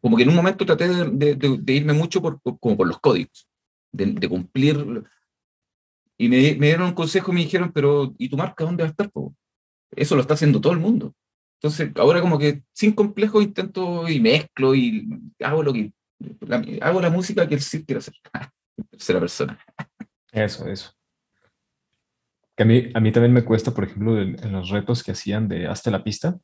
Speaker 2: como que en un momento traté de, de, irme mucho por, como por los códigos, de, cumplir, y me, dieron un consejo me dijeron, pero ¿y tu marca dónde va a estar? Eso lo está haciendo todo el mundo. Entonces, ahora como que sin complejo intento y mezclo y hago lo que hago la música que el Sir quiere hacer. *laughs* Tercera persona.
Speaker 1: Eso, eso. Que a mí, a mí también me cuesta, por ejemplo, en, los retos que hacían de hasta la pista,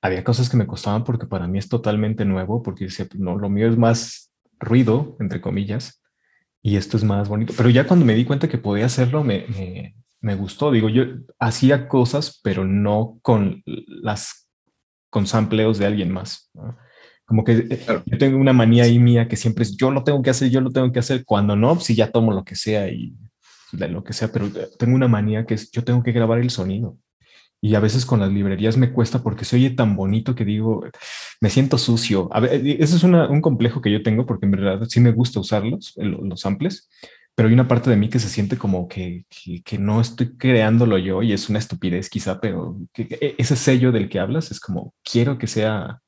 Speaker 1: había cosas que me costaban porque para mí es totalmente nuevo, porque decía, pues, no, lo mío es más ruido, entre comillas, y esto es más bonito. Pero ya cuando me di cuenta que podía hacerlo, me, me, me gustó. Digo, yo hacía cosas, pero no con las con sampleos de alguien más. Como que eh, yo tengo una manía ahí mía que siempre es yo lo tengo que hacer, yo lo tengo que hacer. Cuando no, si ya tomo lo que sea y de lo que sea, pero tengo una manía que es yo tengo que grabar el sonido. Y a veces con las librerías me cuesta porque se oye tan bonito que digo, me siento sucio. A ver, eh, eso es un complejo que yo tengo porque en verdad sí me gusta usarlos, los samples, pero hay una parte de mí que se siente como que, que, no estoy creándolo yo y es una estupidez quizá, pero ese sello del que hablas es como, quiero que sea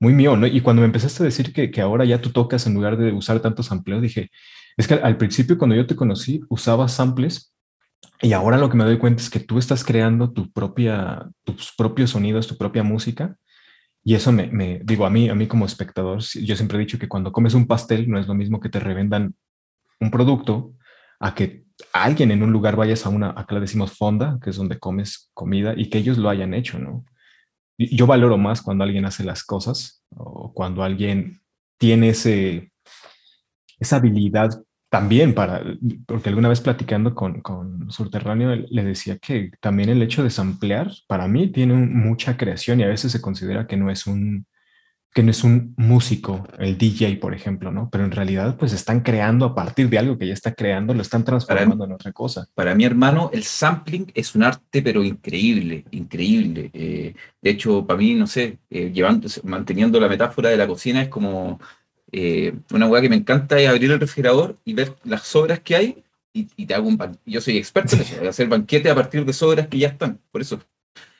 Speaker 1: muy mío, ¿no? Y cuando me empezaste a decir que, que ahora ya tú tocas en lugar de usar tantos sampleos, dije, es que al principio cuando yo te conocí usaba samples y ahora lo que me doy cuenta es que tú estás creando tu propia, tus propios sonidos, tu propia música. Y eso me, me, digo, a mí, a mí como espectador, yo siempre he dicho que cuando comes un pastel no es lo mismo que te revendan un producto a que alguien en un lugar vayas a una, acá le decimos fonda, que es donde comes comida y que ellos lo hayan hecho, ¿no? Yo valoro más cuando alguien hace las cosas o cuando alguien tiene ese, esa habilidad también para, porque alguna vez platicando con, con Subterráneo le decía que también el hecho de samplear para mí tiene mucha creación y a veces se considera que no es un que no es un músico, el DJ, por ejemplo, ¿no? Pero en realidad, pues están creando a partir de algo que ya está creando, lo están transformando en otra cosa.
Speaker 2: Para mi hermano, el sampling es un arte, pero increíble, increíble. Eh, de hecho, para mí, no sé, eh, llevando, manteniendo la metáfora de la cocina, es como eh, una hueá que me encanta es abrir el refrigerador y ver las sobras que hay y, te hago un Yo soy experto en eso, hacer banquete a partir de sobras que ya están. Por eso,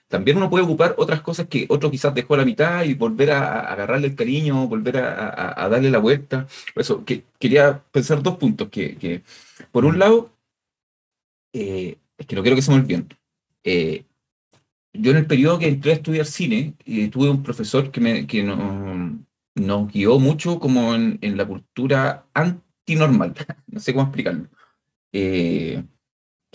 Speaker 2: también uno puede ocupar otras cosas que otro quizás dejó a la mitad y volver a, agarrarle el cariño, volver a, darle la vuelta. Por eso, que, quería pensar dos puntos. Que, por un lado, eh, es que no quiero que se me olviden. Eh, yo en el periodo que entré a estudiar cine, tuve un profesor que, me, que no, nos guió mucho como en, la cultura antinormal, *laughs* no sé cómo explicarlo. Eh,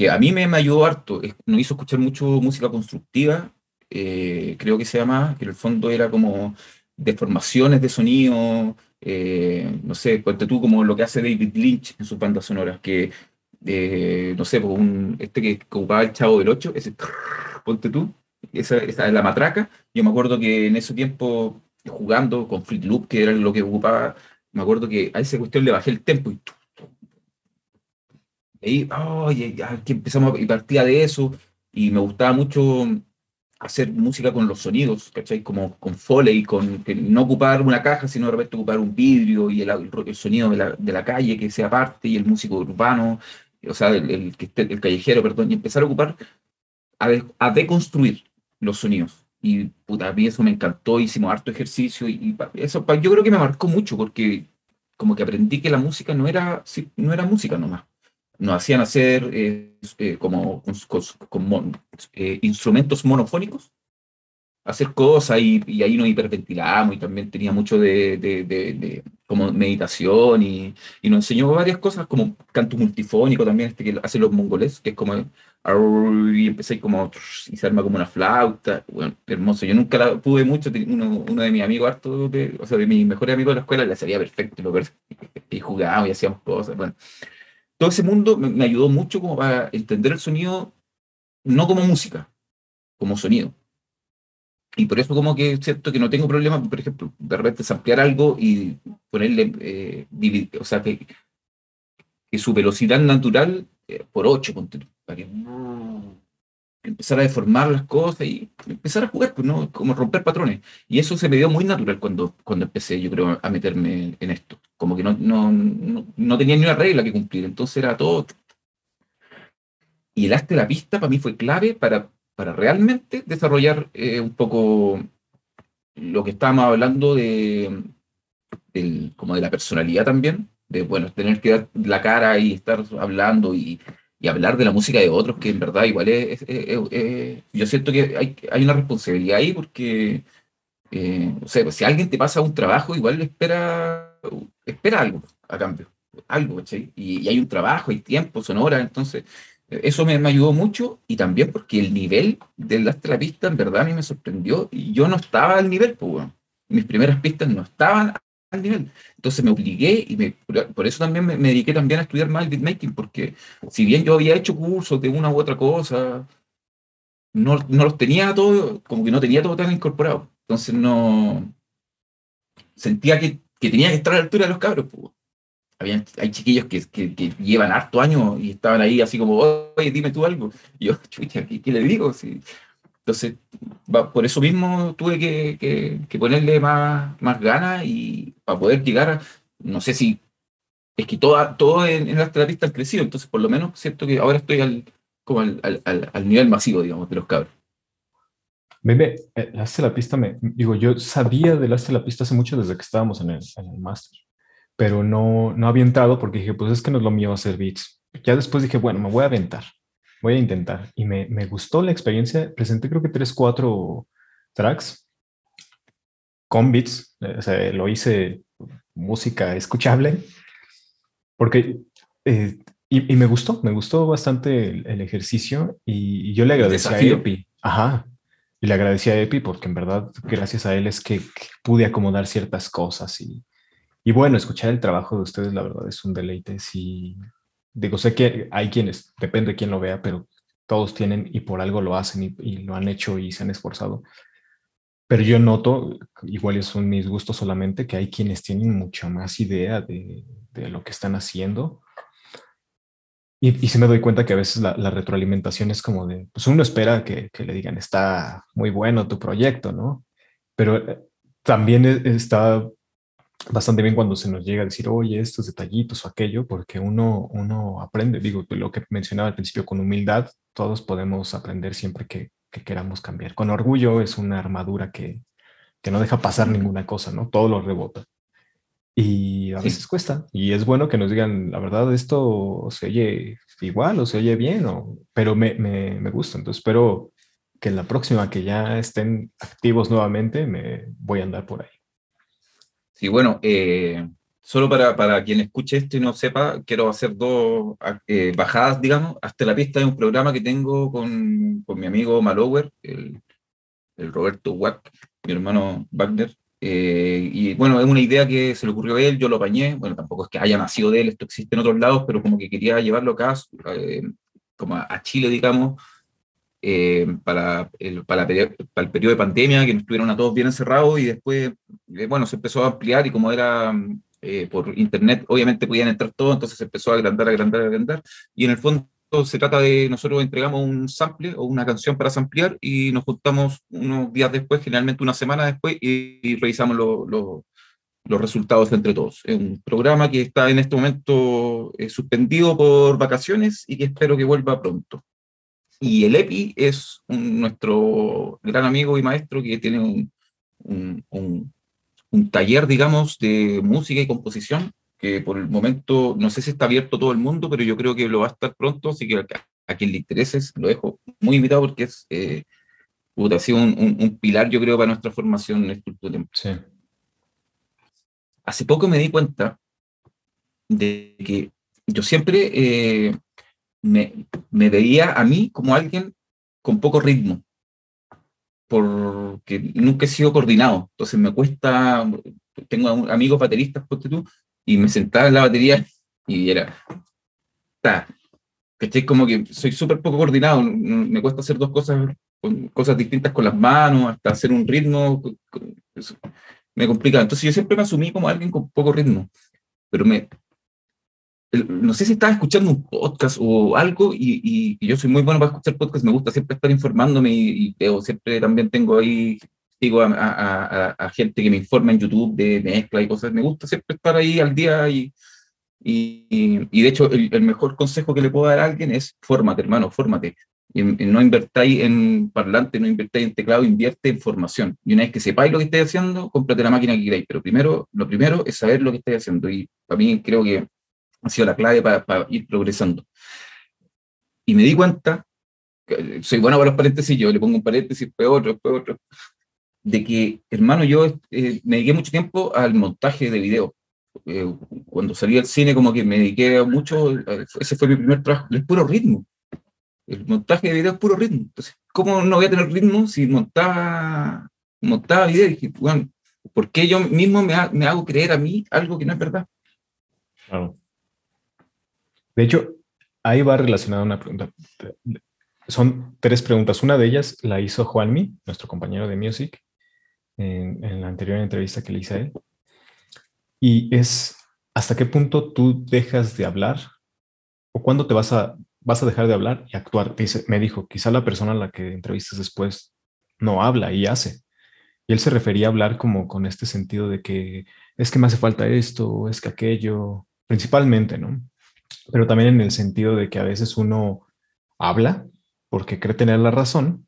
Speaker 2: a mí me, ayudó harto, nos hizo escuchar mucho música constructiva, eh, creo que se llama, que en el fondo era como deformaciones de sonido, eh, no sé, cuente tú como lo que hace David Lynch en sus bandas sonoras, que, no sé, pues este que ocupaba el Chavo del 8, ese, ponte tú, esa, esa es la matraca, yo me acuerdo que en ese tiempo jugando con Flip Loop, que era lo que ocupaba, me acuerdo que a esa cuestión le bajé el tempo y ahí, oye, ya que empezamos y partía de eso, y me gustaba mucho hacer música con los sonidos, ¿cachai? Como con Foley, con no ocupar una caja, sino de repente ocupar un vidrio y el, el sonido de la, de la, calle que sea parte y el músico urbano, o sea, el, el, el callejero, perdón, y empezar a ocupar, a, a deconstruir los sonidos y puta, a mí eso me encantó, hicimos harto ejercicio y, eso yo creo que me marcó mucho porque como que aprendí que la música no era, no era música nomás. Nos hacían hacer eh, eh, como, eh, instrumentos monofónicos, hacer cosas y, y, ahí nos hiperventilamos y también tenía mucho de, de, de, como meditación y, y, nos enseñó varias cosas como canto multifónico también, este que hacen los mongoles, que es como y empecé como y se arma como una flauta, bueno, hermoso. Yo nunca la pude mucho, uno, uno de mis amigos harto, de, o sea, de mis mejores amigos de la escuela, le salía perfecto, y jugábamos y hacíamos cosas, bueno. Todo ese mundo me, ayudó mucho como para entender el sonido, no como música, como sonido. Y por eso como que cierto que no tengo problema, por ejemplo, de repente ampliar algo y ponerle, eh, o sea, que, su velocidad natural eh, por 8, para que empezar a deformar las cosas y empezar a jugar, pues, ¿no? Como romper patrones. Y eso se me dio muy natural cuando, cuando empecé, yo creo, a meterme en esto. Como que no, no, no, tenía ni una regla que cumplir, entonces era todo. Y el arte de la pista para mí fue clave para, para realmente desarrollar eh, un poco lo que estábamos hablando de, del, como de la personalidad también, de, bueno, tener que dar la cara y estar hablando y, y hablar de la música de otros, que en verdad igual es, yo siento que hay, hay, una responsabilidad ahí porque Eh, o sea, pues, si alguien te pasa un trabajo, igual espera, espera algo a cambio, algo, ¿cachai? Y, hay un trabajo, hay tiempo, son horas, entonces eso me, ayudó mucho y también porque el nivel de las pistas en verdad a mí me sorprendió y yo no estaba al nivel, pues, bueno. mis primeras pistas no estaban al nivel. Entonces me obligué y me, por eso también me, dediqué también a estudiar más el beatmaking, porque si bien yo había hecho cursos de una u otra cosa, no, no los tenía todo, como que no tenía todo tan incorporado. Entonces no sentía que, que tenía que estar a la altura de los cabros. Pues. Habían, hay chiquillos que, que, llevan harto años y estaban ahí así como, oye, dime tú algo. Y yo, chucha, ¿qué, le digo? Sí. Entonces, por eso mismo tuve que, que, ponerle más, más ganas y para poder llegar a, no sé si, es que todo, todo en, en las terapistas han crecido, entonces por lo menos siento que ahora estoy al, como al, al, al nivel masivo, digamos, de los cabros.
Speaker 1: Bebe, el eh, la pista me, digo, yo sabía de la pista hace mucho desde que estábamos en el, en el máster, pero no, no había entrado porque dije, pues es que no es lo mío hacer beats. Ya después dije, bueno, me voy a aventar, voy a intentar. Y me, me gustó la experiencia. Presenté creo que tres, cuatro tracks con beats, o sea, lo hice música escuchable, porque eh, y, me gustó, me gustó bastante el, ejercicio y, yo le agradecí a Epi. Ajá, y le agradecí a Epi porque en verdad, gracias a él es que, pude acomodar ciertas cosas y, y, bueno, escuchar el trabajo de ustedes, la verdad, es un deleite. Sí, digo, sé que hay quienes, depende de quién lo vea, pero todos tienen y por algo lo hacen y, lo han hecho y se han esforzado. Pero yo noto, igual son mis gustos solamente, que hay quienes tienen mucha más idea de, de lo que están haciendo y, y sí me doy cuenta que a veces la, retroalimentación es como de, pues uno espera que, que, le digan, está muy bueno tu proyecto, ¿no? Pero eh, también está bastante bien cuando se nos llega a decir, oye, estos detallitos o aquello, porque uno, uno aprende, digo, lo que mencionaba al principio, con humildad, todos podemos aprender siempre que, que queramos cambiar. Con orgullo es una armadura que, que no deja pasar ninguna cosa, ¿no? Todo lo rebota. Y a veces cuesta. Y es bueno que nos digan, la verdad, esto se oye igual o se oye bien, o, pero me, me, me gusta. Entonces espero que en la próxima que ya estén activos nuevamente, me voy a andar por ahí.
Speaker 2: Sí, bueno, eh, solo para, para, quien escuche esto y no sepa, quiero hacer dos eh, bajadas, digamos, hasta la pista de un programa que tengo con, con mi amigo Malower, el, el Roberto Wack, mi hermano Wagner, eh, y bueno, es una idea que se le ocurrió a él, yo lo apañé, bueno, tampoco es que haya nacido de él, esto existe en otros lados, pero como que quería llevarlo acá, eh, como a, Chile, digamos, eh, para, el, para, para, el periodo de pandemia, que estuvieron a todos bien encerrados y después, bueno, se empezó a ampliar y como era por internet, obviamente podían entrar todos, entonces se empezó a agrandar, agrandar, agrandar, y en el fondo se trata de, nosotros entregamos un sample o una canción para samplear y nos juntamos unos días después, generalmente una semana después, y, revisamos los resultados entre todos. Es un programa que está en este momento eh, suspendido por vacaciones y que espero que vuelva pronto. Y el EPI es nuestro gran amigo y maestro que tiene un, un taller, digamos, de música y composición que por el momento no sé si está abierto todo el mundo, pero yo creo que lo va a estar pronto, así que a, quien le interese lo dejo muy invitado porque es, eh, ha sido un, un, pilar, yo creo, para nuestra formación en tiempo. Sí. Hace poco me di cuenta de que yo siempre eh, me, me veía a mí como alguien con poco ritmo, porque nunca he sido coordinado, entonces me cuesta, tengo amigos bateristas, ponte tú, y me sentaba en la batería y era, ta, ¿cachai? Como que soy súper poco coordinado, me cuesta hacer dos cosas, cosas distintas con las manos, hasta hacer un ritmo, me complica. Entonces yo siempre me asumí como alguien con poco ritmo, pero me, no sé si estaba escuchando un podcast o algo y, y, yo soy muy bueno para escuchar podcast, me gusta siempre estar informándome y, veo, siempre también tengo ahí digo a, gente que me informa en YouTube de mezcla y cosas. Me gusta siempre estar ahí al día y, y, de hecho el, mejor consejo que le puedo dar a alguien es fórmate, hermano, fórmate. no invertáis en parlante, no invertáis en teclado, invierte en formación. Y una vez que sepáis lo que estáis haciendo, cómprate la máquina que queráis. Pero primero, lo primero es saber lo que estáis haciendo. Y para mí creo que ha sido la clave para, para ir progresando. Y me di cuenta, que soy bueno para los paréntesis, yo le pongo un paréntesis, peor otro, peor otro de que, hermano, yo eh, me dediqué mucho tiempo al montaje de video. Eh, cuando salí al cine, como que me dediqué mucho, ese fue mi primer trabajo, el puro ritmo. El montaje de video es puro ritmo. Entonces, ¿cómo no voy a tener ritmo si montaba, montaba video? Y dije, bueno, ¿por qué yo mismo me, me hago creer a mí algo que no es verdad?
Speaker 1: Claro. De hecho, ahí va relacionada una pregunta. Son tres preguntas. Una de ellas la hizo Juanmi, nuestro compañero de Music, en, la anterior entrevista que le hice a él. Y es, ¿hasta qué punto tú dejas de hablar? ¿O cuándo te vas a, vas a dejar de hablar y actuar? Me dijo, quizá la persona a la que entrevistas después no habla y hace. Y él se refería a hablar como con este sentido de que es que me hace falta esto, es que aquello, principalmente, ¿no? Pero también en el sentido de que a veces uno habla porque cree tener la razón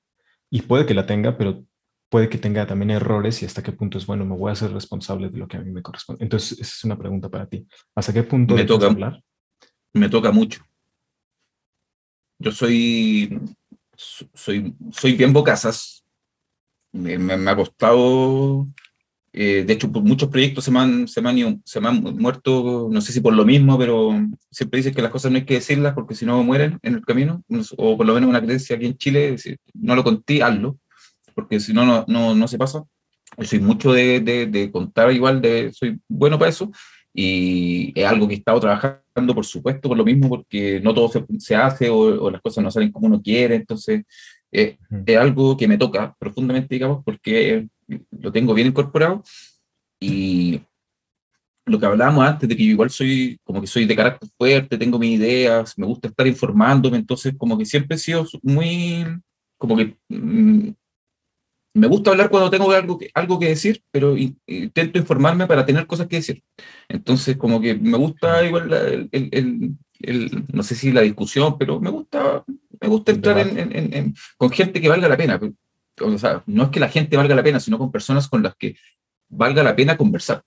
Speaker 1: y puede que la tenga, pero puede que tenga también errores y hasta qué punto es bueno, me voy a hacer responsable de lo que a mí me corresponde. Entonces, esa es una pregunta para ti. ¿Hasta qué punto
Speaker 2: me toca hablar? Me toca mucho. Yo soy, soy, soy bien bocazas. Me, me, ha costado, eh, de hecho, muchos proyectos se me, han, se, me han, se me han muerto, no sé si por lo mismo, pero siempre dicen que las cosas no hay que decirlas porque si no mueren en el camino, o por lo menos una creencia aquí en Chile, no lo conté, hazlo porque si no, no, no, se pasa. Yo soy mucho de, de, contar igual, de, soy bueno para eso, y es algo que he estado trabajando, por supuesto, por lo mismo, porque no todo se, se hace o, las cosas no salen como uno quiere, entonces es algo que me toca profundamente, digamos, porque lo tengo bien incorporado y lo que hablábamos antes de que yo igual soy como que soy de carácter fuerte, tengo mis ideas, me gusta estar informándome, entonces como que siempre he sido muy, como que mm, me gusta hablar cuando tengo algo que, algo que decir, pero intento informarme para tener cosas que decir. Entonces, como que me gusta igual el, el, no sé si la discusión, pero me gusta, me gusta entrar en, con gente que valga la pena. O sea, no es que la gente valga la pena, sino con personas con las que valga la pena conversar.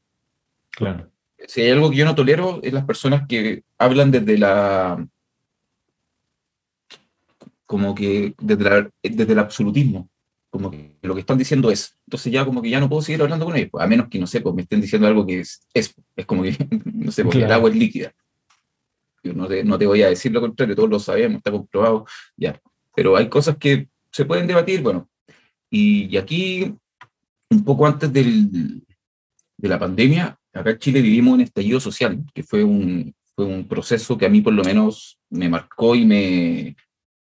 Speaker 1: Claro.
Speaker 2: Si hay algo que yo no tolero, es las personas que hablan desde la como que desde, desde el absolutismo como que lo que están diciendo es. Entonces ya como que ya no puedo seguir hablando con ellos, pues, a menos que, no sé, pues me estén diciendo algo que es, es, es como que, *laughs* no sé, porque el agua es líquida. Yo no te, no te voy a decir lo contrario, todos lo sabemos, está comprobado, ya. Pero hay cosas que se pueden debatir, bueno. Y, aquí, un poco antes del, de la pandemia, acá en Chile vivimos un estallido social, que fue un, fue un proceso que a mí por lo menos me marcó y me,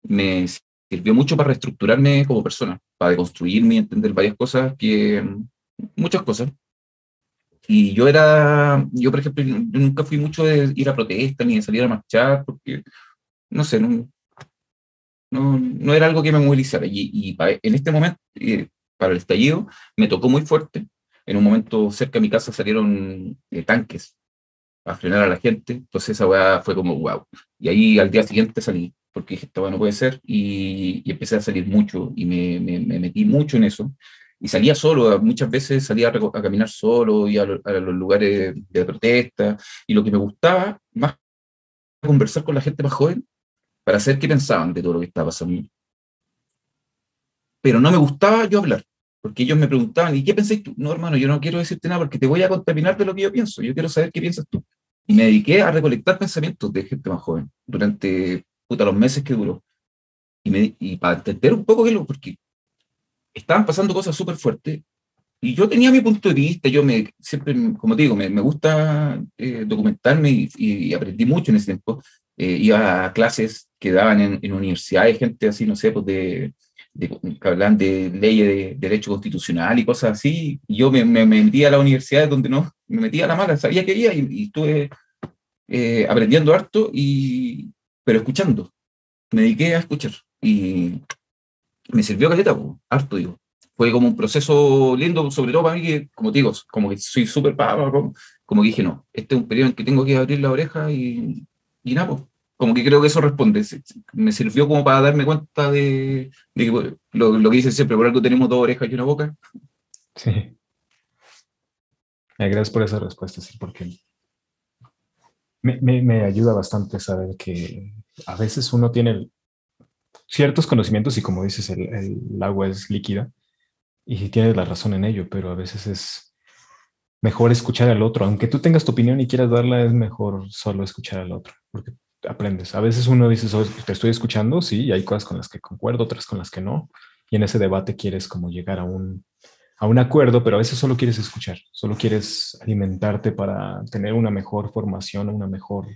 Speaker 2: me sirvió mucho para reestructurarme como persona, para deconstruirme y entender varias cosas, que muchas cosas. Y yo era, yo por ejemplo, nunca fui mucho de ir a protestas ni de salir a marchar, porque, no sé, no, no, era algo que me movilizara. Y, y en este momento, para el estallido, me tocó muy fuerte. En un momento cerca de mi casa salieron eh, tanques a frenar a la gente, entonces esa weá fue como wow. Y ahí al día siguiente salí porque dije, esto no puede ser, y, empecé a salir mucho, y me, me, metí mucho en eso, y salía solo, muchas veces salía a, caminar solo, y a, los lugares de protesta, y lo que me gustaba más conversar con la gente más joven, para saber qué pensaban de todo lo que estaba pasando. Pero no me gustaba yo hablar, porque ellos me preguntaban, ¿y qué pensáis tú? No, hermano, yo no quiero decirte nada porque te voy a contaminar de lo que yo pienso, yo quiero saber qué piensas tú. Y me dediqué a recolectar pensamientos de gente más joven durante puta, los meses que duró. Y, me, y para entender un poco qué lo, porque estaban pasando cosas súper fuertes y yo tenía mi punto de vista, yo me, siempre, como te digo, me, me gusta eh, documentarme y, aprendí mucho en ese tiempo. Eh, iba a clases que daban en, en, universidades, gente así, no sé, pues de, de que hablan de leyes de derecho constitucional y cosas así. Y yo me, me, metía a la universidad donde no, me metía a la mala, sabía que iba y, y estuve eh, aprendiendo harto y, pero escuchando. Me dediqué a escuchar y me sirvió caleta, harto, digo. Fue como un proceso lindo, sobre todo para mí, que, como te digo, como que soy súper como, como que dije, no, este es un periodo en que tengo que abrir la oreja y, y nada, pues, como que creo que eso responde. Me sirvió como para darme cuenta de, de lo, lo, que dicen siempre, por algo tenemos dos orejas y una boca.
Speaker 1: Sí. Gracias por esa respuesta, sí, porque me, me, ayuda bastante saber que a veces uno tiene ciertos conocimientos y como dices, el, el, agua es líquida, y tienes la razón en ello, pero a veces es mejor escuchar al otro. Aunque tú tengas tu opinión y quieras darla, es mejor solo escuchar al otro, porque aprendes. A veces uno dice, te estoy escuchando, sí, y hay cosas con las que concuerdo, otras con las que no, y en ese debate quieres como llegar a un, a un acuerdo, pero a veces solo quieres escuchar, solo quieres alimentarte para tener una mejor formación, una mejor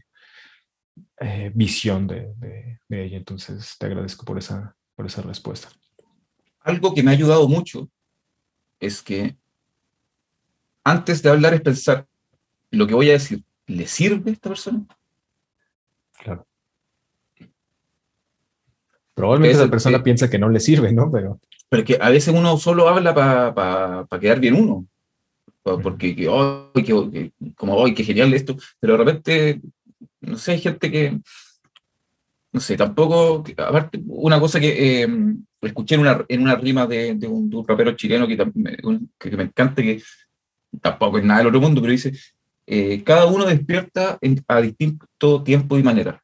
Speaker 1: eh, visión de, de, ella. Entonces, te agradezco por esa, por esa respuesta.
Speaker 2: Algo que me ha ayudado mucho es que antes de hablar es pensar, lo que voy a decir, ¿le sirve a esta persona?
Speaker 1: Claro. Probablemente esa persona piensa que no le sirve, ¿no?
Speaker 2: Pero... Pero que a veces uno solo habla para quedar bien uno. Porque, que, como, hoy, qué genial esto. Pero de repente, no sé, hay gente que, no sé, tampoco, aparte, una cosa que eh, escuché en una, en una rima de, un, rapero chileno que, que, me encanta, que tampoco es nada del otro mundo, pero dice, eh, cada uno despierta a distinto tiempo y manera.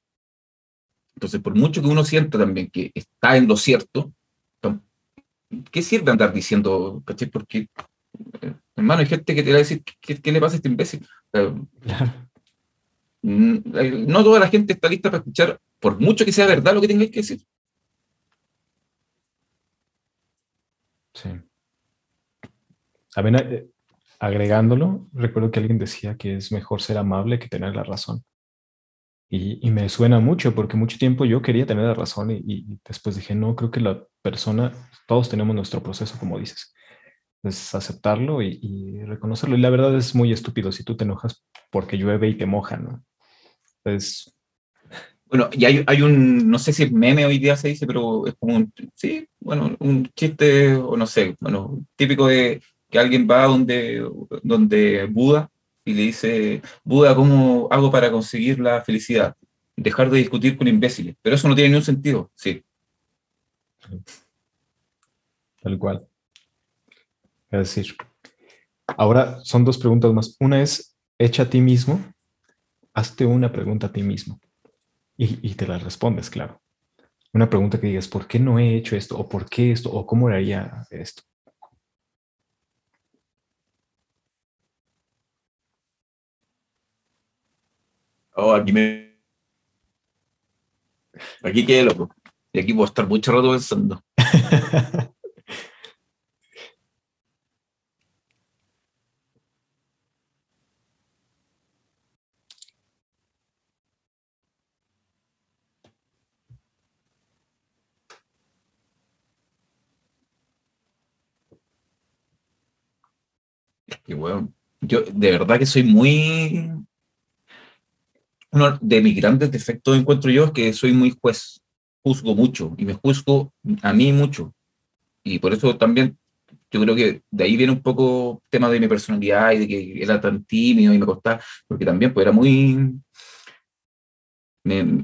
Speaker 2: Entonces, por mucho que uno sienta también que está en lo cierto, ¿qué sirve andar diciendo, caché? Porque, eh, hermano, hay gente que te va a decir, ¿qué, le pasa a este imbécil? Mm, no toda la gente está lista para escuchar, por mucho que sea verdad lo que tengáis que decir.
Speaker 1: Sí. A ver, eh, agregándolo, recuerdo que alguien decía que es mejor ser amable que tener la razón. Y, me suena mucho porque mucho tiempo yo quería tener la razón y, después dije, no, creo que la persona, todos tenemos nuestro proceso, como dices. Es aceptarlo y, reconocerlo. Y la verdad es muy estúpido si tú te enojas porque llueve y te moja, ¿no? Entonces...
Speaker 2: Bueno, y hay, hay un, no sé si meme hoy día se dice, pero es como un, sí, bueno, un chiste, o no sé, bueno, típico de que alguien va donde, donde Buda y le dice, Buda, ¿cómo hago para conseguir la felicidad? Dejar de discutir con imbéciles. Pero eso no tiene ningún sentido, sí.
Speaker 1: Tal cual. Es decir, ahora son dos preguntas más. Una es, echa a ti mismo, hazte una pregunta a ti mismo y, y te la respondes, claro. Una pregunta que digas, ¿por qué no he hecho esto? ¿O por qué esto? ¿O cómo haría esto?
Speaker 2: Oh, aquí me. Aquí quedé loco. Y aquí puedo estar mucho rato pensando. Y bueno, yo de verdad que soy muy uno de mis grandes defectos encuentro yo es que soy muy juez, juzgo mucho y me juzgo a mí mucho. Y por eso también yo creo que de ahí viene un poco el tema de mi personalidad y de que era tan tímido y me costaba, porque también pues era muy,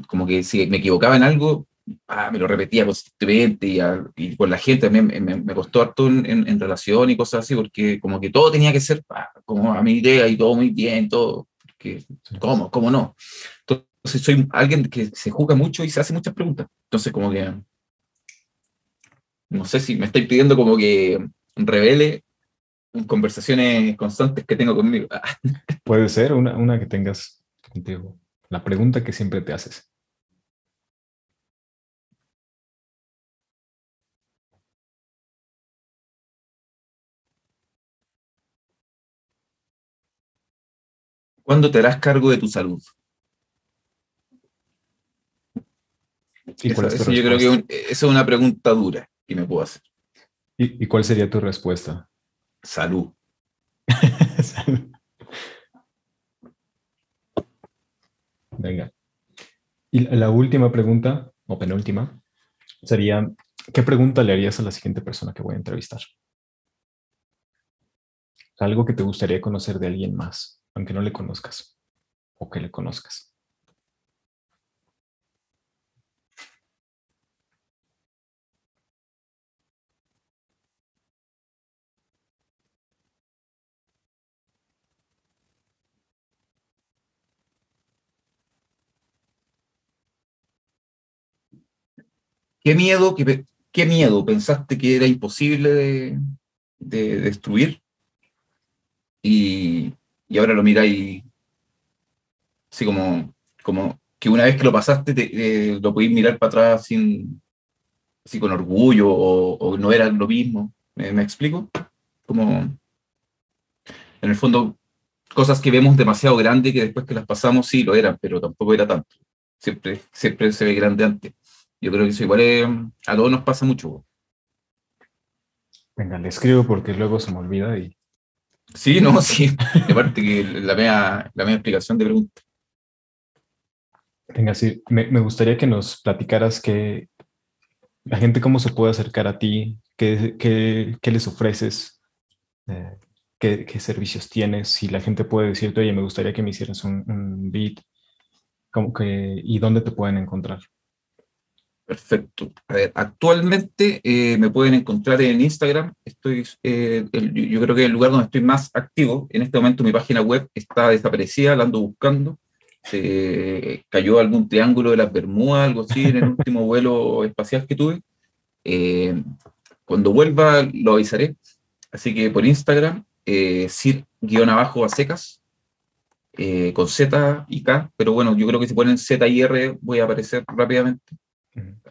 Speaker 2: como que si me equivocaba en algo, ah, me lo repetía constantemente y, y, con la gente también me, me, costó harto en, en, relación y cosas así, porque como que todo tenía que ser ah, como a mi idea y todo muy bien, todo que, ¿cómo? ¿Cómo no? Entonces soy alguien que se juzga mucho y se hace muchas preguntas. Entonces como que, no sé si me estoy pidiendo como que revele conversaciones constantes que tengo conmigo. *laughs*
Speaker 1: Puede ser una, una que tengas contigo. La pregunta que siempre te haces.
Speaker 2: ¿Cuándo te harás cargo de tu salud? ¿Y es yo creo que esa es una pregunta dura que me puedo hacer.
Speaker 1: ¿Y, cuál sería tu respuesta?
Speaker 2: Salud. *laughs*
Speaker 1: Venga. Y la última pregunta, o penúltima, sería, ¿qué pregunta le harías a la siguiente persona que voy a entrevistar? Algo que te gustaría conocer de alguien más aunque no le conozcas o que le conozcas.
Speaker 2: ¿Qué miedo, qué, qué miedo pensaste que era imposible de, de destruir. Y, y ahora lo miráis así como, como que una vez que lo pasaste te, lo podéis mirar para atrás sin, así con orgullo o, no era lo mismo. ¿Me, explico? Como, en el fondo, cosas que vemos demasiado grandes que después que las pasamos sí lo eran, pero tampoco era tanto. Siempre, siempre se ve grande antes. Yo creo que eso igual a todos nos pasa mucho.
Speaker 1: Venga, le escribo porque luego se me olvida y...
Speaker 2: Sí, no, *laughs* sí. Aparte que la mea, la explicación de pregunta.
Speaker 1: Venga, sí. Me, me, gustaría que nos platicaras que la gente cómo se puede acercar a ti, qué, qué, qué les ofreces, eh, qué, qué, servicios tienes, si la gente puede decirte, oye, me gustaría que me hicieras un, un beat, como que, y dónde te pueden encontrar.
Speaker 2: Perfecto. A ver, actualmente eh, me pueden encontrar en Instagram. Estoy, eh, yo creo que el lugar donde estoy más activo. En este momento mi página web está desaparecida, la ando buscando. Se cayó algún triángulo de las Bermudas, algo así, en el último *laughs* vuelo espacial que tuve. Eh, cuando vuelva lo avisaré. Así que por Instagram, eh, sir-abajo a secas, con Z y K, pero bueno, yo creo que si ponen Z y R voy a aparecer rápidamente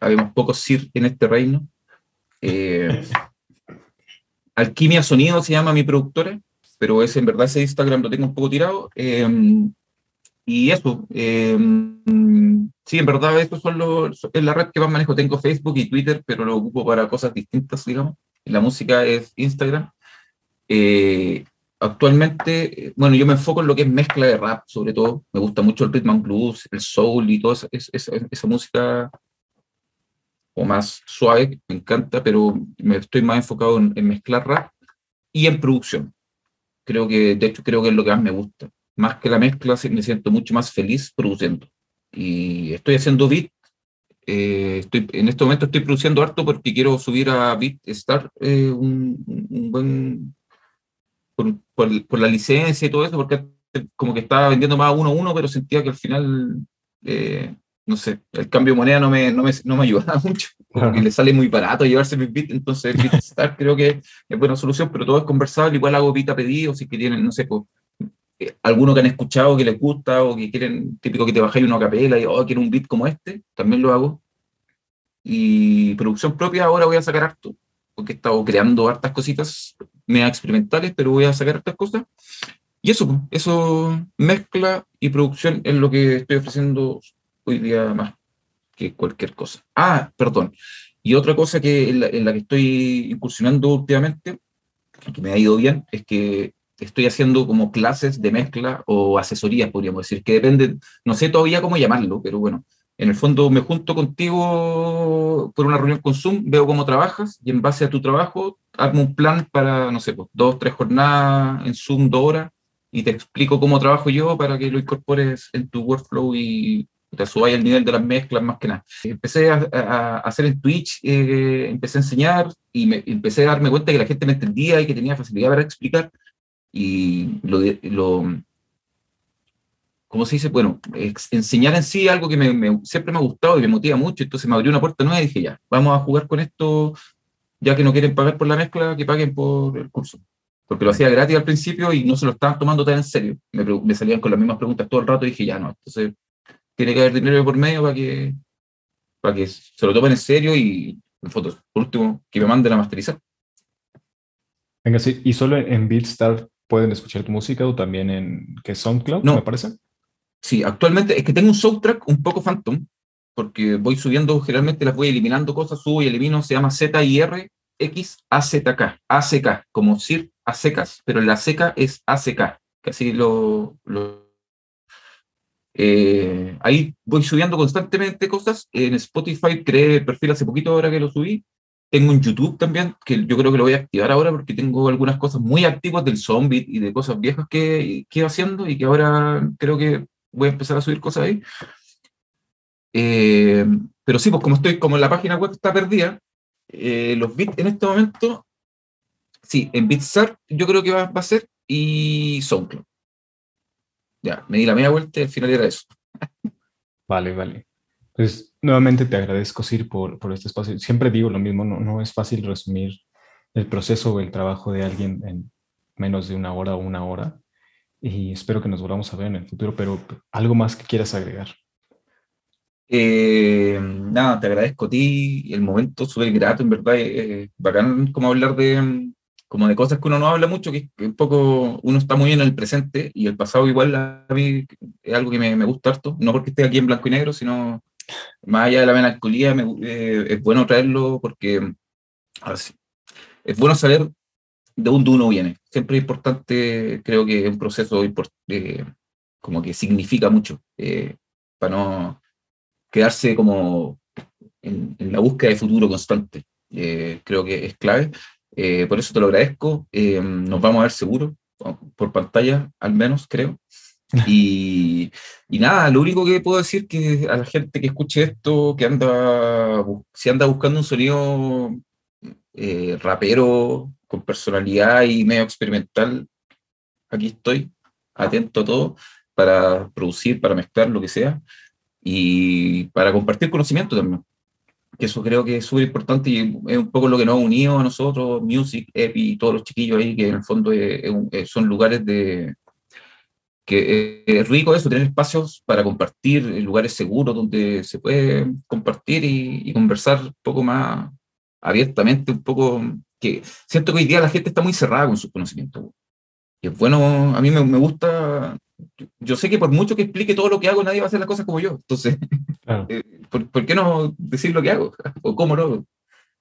Speaker 2: habemos pocos Sir en este reino. Eh, *laughs* Alquimia Sonido se llama mi productora, pero es en verdad ese Instagram lo tengo un poco tirado. Eh, y eso, eh, sí, en verdad, esto son los, es la red que más manejo. Tengo Facebook y Twitter, pero lo ocupo para cosas distintas, digamos. La música es Instagram. actualmente, bueno, yo me enfoco en lo que es mezcla de rap, sobre todo. Me gusta mucho el rhythm and blues, el soul y toda esa, esa música o más suave, me encanta, pero me estoy más enfocado en, mezclar rap y en producción. Creo que, de hecho, creo que es lo que más me gusta. Más que la mezcla, me siento mucho más feliz produciendo. Y estoy haciendo beat. Eh, estoy, en este momento estoy produciendo harto porque quiero subir a BeatStar eh, un, un, buen. Por, por, la licencia y todo eso, porque como que estaba vendiendo más uno a uno, pero sentía que al final eh, no sé, el cambio de moneda no me, no me, no me ayuda *laughs* mucho, porque le sale muy barato llevarse mi bit, entonces BitStar creo que es buena solución, pero todo es conversable, igual hago bit a pedido, si que tienen, no sé, pues, eh, alguno que han escuchado que les gusta o que quieren, típico que te bajáis una capela y, oh, quiero un beat como este, también lo hago. Y producción propia ahora voy a sacar harto, porque he estado creando hartas cositas mega experimentales, pero voy a sacar hartas cosas. Y eso, eso mezcla y producción es lo que estoy ofreciendo hoy día más que cualquier cosa. Ah, perdón. Y otra cosa que en la, que estoy incursionando últimamente, que me ha ido bien, es que estoy haciendo como clases de mezcla o asesorías, podríamos decir, que dependen, no sé todavía cómo llamarlo, pero bueno, en el fondo me junto contigo por una reunión con Zoom, veo cómo trabajas y en base a tu trabajo armo un plan para, no sé, pues, dos, tres jornadas en Zoom, dos horas, y te explico cómo trabajo yo para que lo incorpores en tu workflow y te subáis el nivel de las mezclas más que nada. Empecé a, hacer en Twitch, eh, empecé a enseñar y me, empecé a darme cuenta que la gente me entendía y que tenía facilidad para explicar. Y lo, lo ¿cómo se dice? Bueno, enseñar en sí algo que me, siempre me ha gustado y me motiva mucho. Entonces me abrió una puerta nueva y dije, ya, vamos a jugar con esto, ya que no quieren pagar por la mezcla, que paguen por el curso. Porque lo hacía gratis al principio y no se lo estaban tomando tan en serio. Me, me salían con las mismas preguntas todo el rato y dije, ya no, entonces tiene que haber dinero por medio para que, para que se lo tomen en serio y, en fotos, por último, que me manden a masterizar.
Speaker 1: Venga, sí, ¿y solo en Beatstar pueden escuchar tu música o también en que SoundCloud, no. me parece?
Speaker 2: Sí, actualmente es que tengo un soundtrack un poco phantom, porque voy subiendo, generalmente las voy eliminando cosas, subo y elimino, se llama Z I R X A Z K, ACK, como SIR a secas, pero la seca es ACK, que así lo, lo eh, ahí voy subiendo constantemente cosas. En Spotify creé perfil hace poquito ahora que lo subí. Tengo un YouTube también, que yo creo que lo voy a activar ahora porque tengo algunas cosas muy activas del zombie y de cosas viejas que, que iba haciendo y que ahora creo que voy a empezar a subir cosas ahí. Eh, pero sí, pues como estoy, como la página web está perdida, eh, los bits en este momento, sí, en Bitsart yo creo que va, va a ser y SoundCloud. Ya, me di la media vuelta y al final era eso.
Speaker 1: Vale, vale. Pues nuevamente te agradezco, Sir, por, por este espacio. Siempre digo lo mismo, no, no es fácil resumir el proceso o el trabajo de alguien en menos de una hora o una hora. Y espero que nos volvamos a ver en el futuro, pero algo más que quieras agregar.
Speaker 2: Eh, nada, te agradezco a ti, el momento súper grato, en verdad, eh, bacán como hablar de, como de cosas que uno no habla mucho, que, un poco uno está muy en el presente y el pasado igual a mí es algo que me, me gusta harto, no porque esté aquí en blanco y negro, sino más allá de la melancolía, eh, es bueno traerlo porque es bueno saber de dónde uno viene. Siempre es importante, creo que es un proceso eh, como que significa mucho, eh, para no quedarse como en, la búsqueda de futuro constante. creo que es clave. Por eso te lo agradezco. nos vamos a ver seguro, por pantalla al menos, creo. *laughs* Y, y, nada, lo único que puedo decir que a la gente que escuche esto, que anda, si anda buscando un sonido eh, rapero con personalidad y medio experimental, aquí estoy, atento a todo, para producir, para mezclar lo que sea y para compartir conocimiento también. Eso creo que es súper importante y es un poco lo que nos ha unido a nosotros, Music, Epi y todos los chiquillos ahí, que en el fondo son lugares de, que es rico eso, tener espacios para compartir, lugares seguros donde se puede compartir y, conversar un poco más abiertamente, un poco, que siento que hoy día la gente está muy cerrada con sus conocimientos. Y es bueno, a mí me gusta, yo sé que por mucho que explique todo lo que hago, nadie va a hacer las cosas como yo. Entonces, *laughs* eh, ¿por, ¿por, qué no decir lo que hago? *laughs* ¿O cómo lo hago?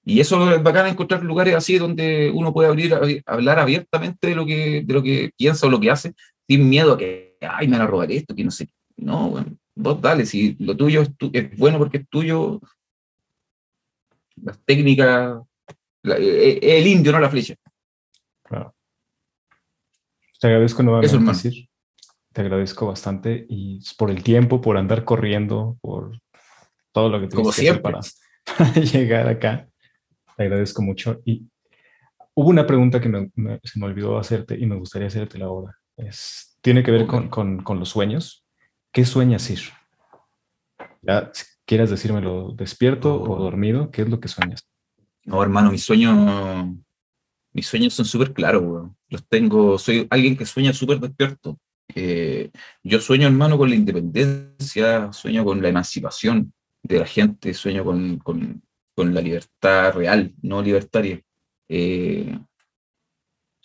Speaker 2: Y eso es bacán encontrar lugares así donde uno puede abrir, hablar abiertamente de lo, que, de lo que piensa o lo que hace, sin miedo a que, ay, me van a robar esto, que no sé. No, bueno, vos dale, si lo tuyo es, es bueno porque es tuyo, las técnicas, es el indio, no la flecha. Claro.
Speaker 1: Te agradezco nuevamente, Eso, decir. Te agradezco bastante y por el tiempo, por andar corriendo, por todo lo que tuviste que hacer para, *laughs* llegar acá. Te agradezco mucho. Y hubo una pregunta que se me olvidó hacerte y me gustaría hacerte ahora tiene que ver con, con, los sueños. ¿Qué sueñas ir? Ya, si quieras decírmelo despierto o oh. dormido, ¿qué es lo que sueñas?
Speaker 2: No, hermano, mis sueños, mis sueños son súper claros, Los tengo, soy alguien que sueña súper despierto. Eh, yo sueño, hermano, con la independencia, sueño con la emancipación de la gente, sueño con, con, con la libertad real, no libertaria. Eh,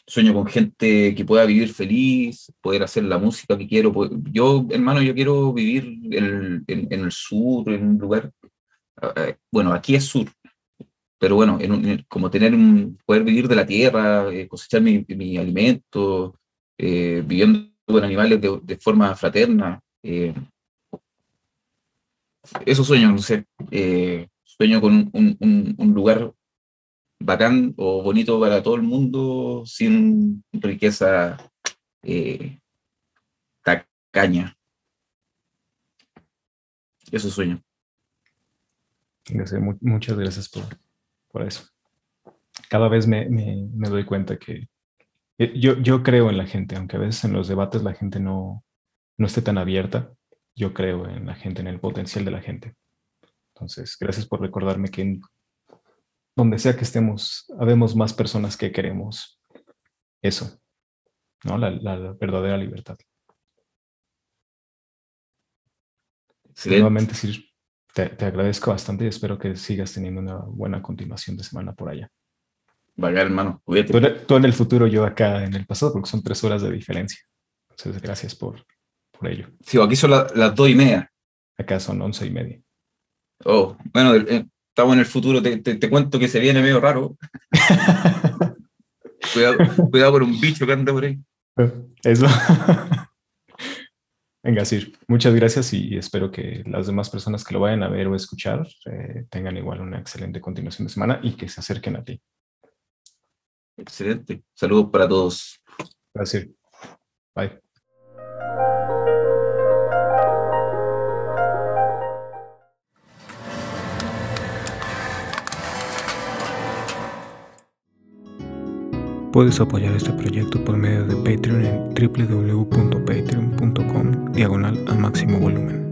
Speaker 2: sueño con gente que pueda vivir feliz, poder hacer la música que quiero. Yo, hermano, yo quiero vivir en, el sur, en un lugar, eh, bueno, aquí es sur, pero bueno, en como tener un, poder vivir de la tierra, eh, cosechar mi, mi alimento, viviendo con animales de, forma fraterna. eso sueño, no sé, sueño con un, lugar bacán o bonito para todo el mundo sin riqueza eh, tacaña. Eso sueño.
Speaker 1: Muchas gracias por, por eso. Cada vez me, me, doy cuenta que eh, yo, yo creo en la gente, aunque a veces en los debates la gente no, no esté tan abierta, yo creo en la gente, en el potencial de la gente. Entonces, gracias por recordarme que donde sea que estemos, habemos más personas que queremos eso, ¿no? La, verdadera libertad. Nuevamente, Sir, te, agradezco bastante y espero que sigas teniendo una buena continuación de semana por allá.
Speaker 2: Vaya, hermano.
Speaker 1: Tú, en el futuro, yo acá en el pasado, porque son tres horas de diferencia. Entonces, gracias por, por ello.
Speaker 2: Sí, aquí son las dos y media.
Speaker 1: Acá son once y media.
Speaker 2: Oh, bueno, eh, estamos en el futuro, te, cuento que se viene medio raro. *laughs* cuidado, cuidado por un bicho que anda por ahí.
Speaker 1: Eso. *laughs* Venga, Sir, muchas gracias y espero que las demás personas que lo vayan a ver o escuchar eh, tengan igual una excelente continuación de semana y que se acerquen a ti.
Speaker 2: Excelente. Saludos para todos.
Speaker 1: Gracias. Bye. Puedes apoyar este proyecto por medio de Patreon en www.patreon.com diagonal a máximo volumen.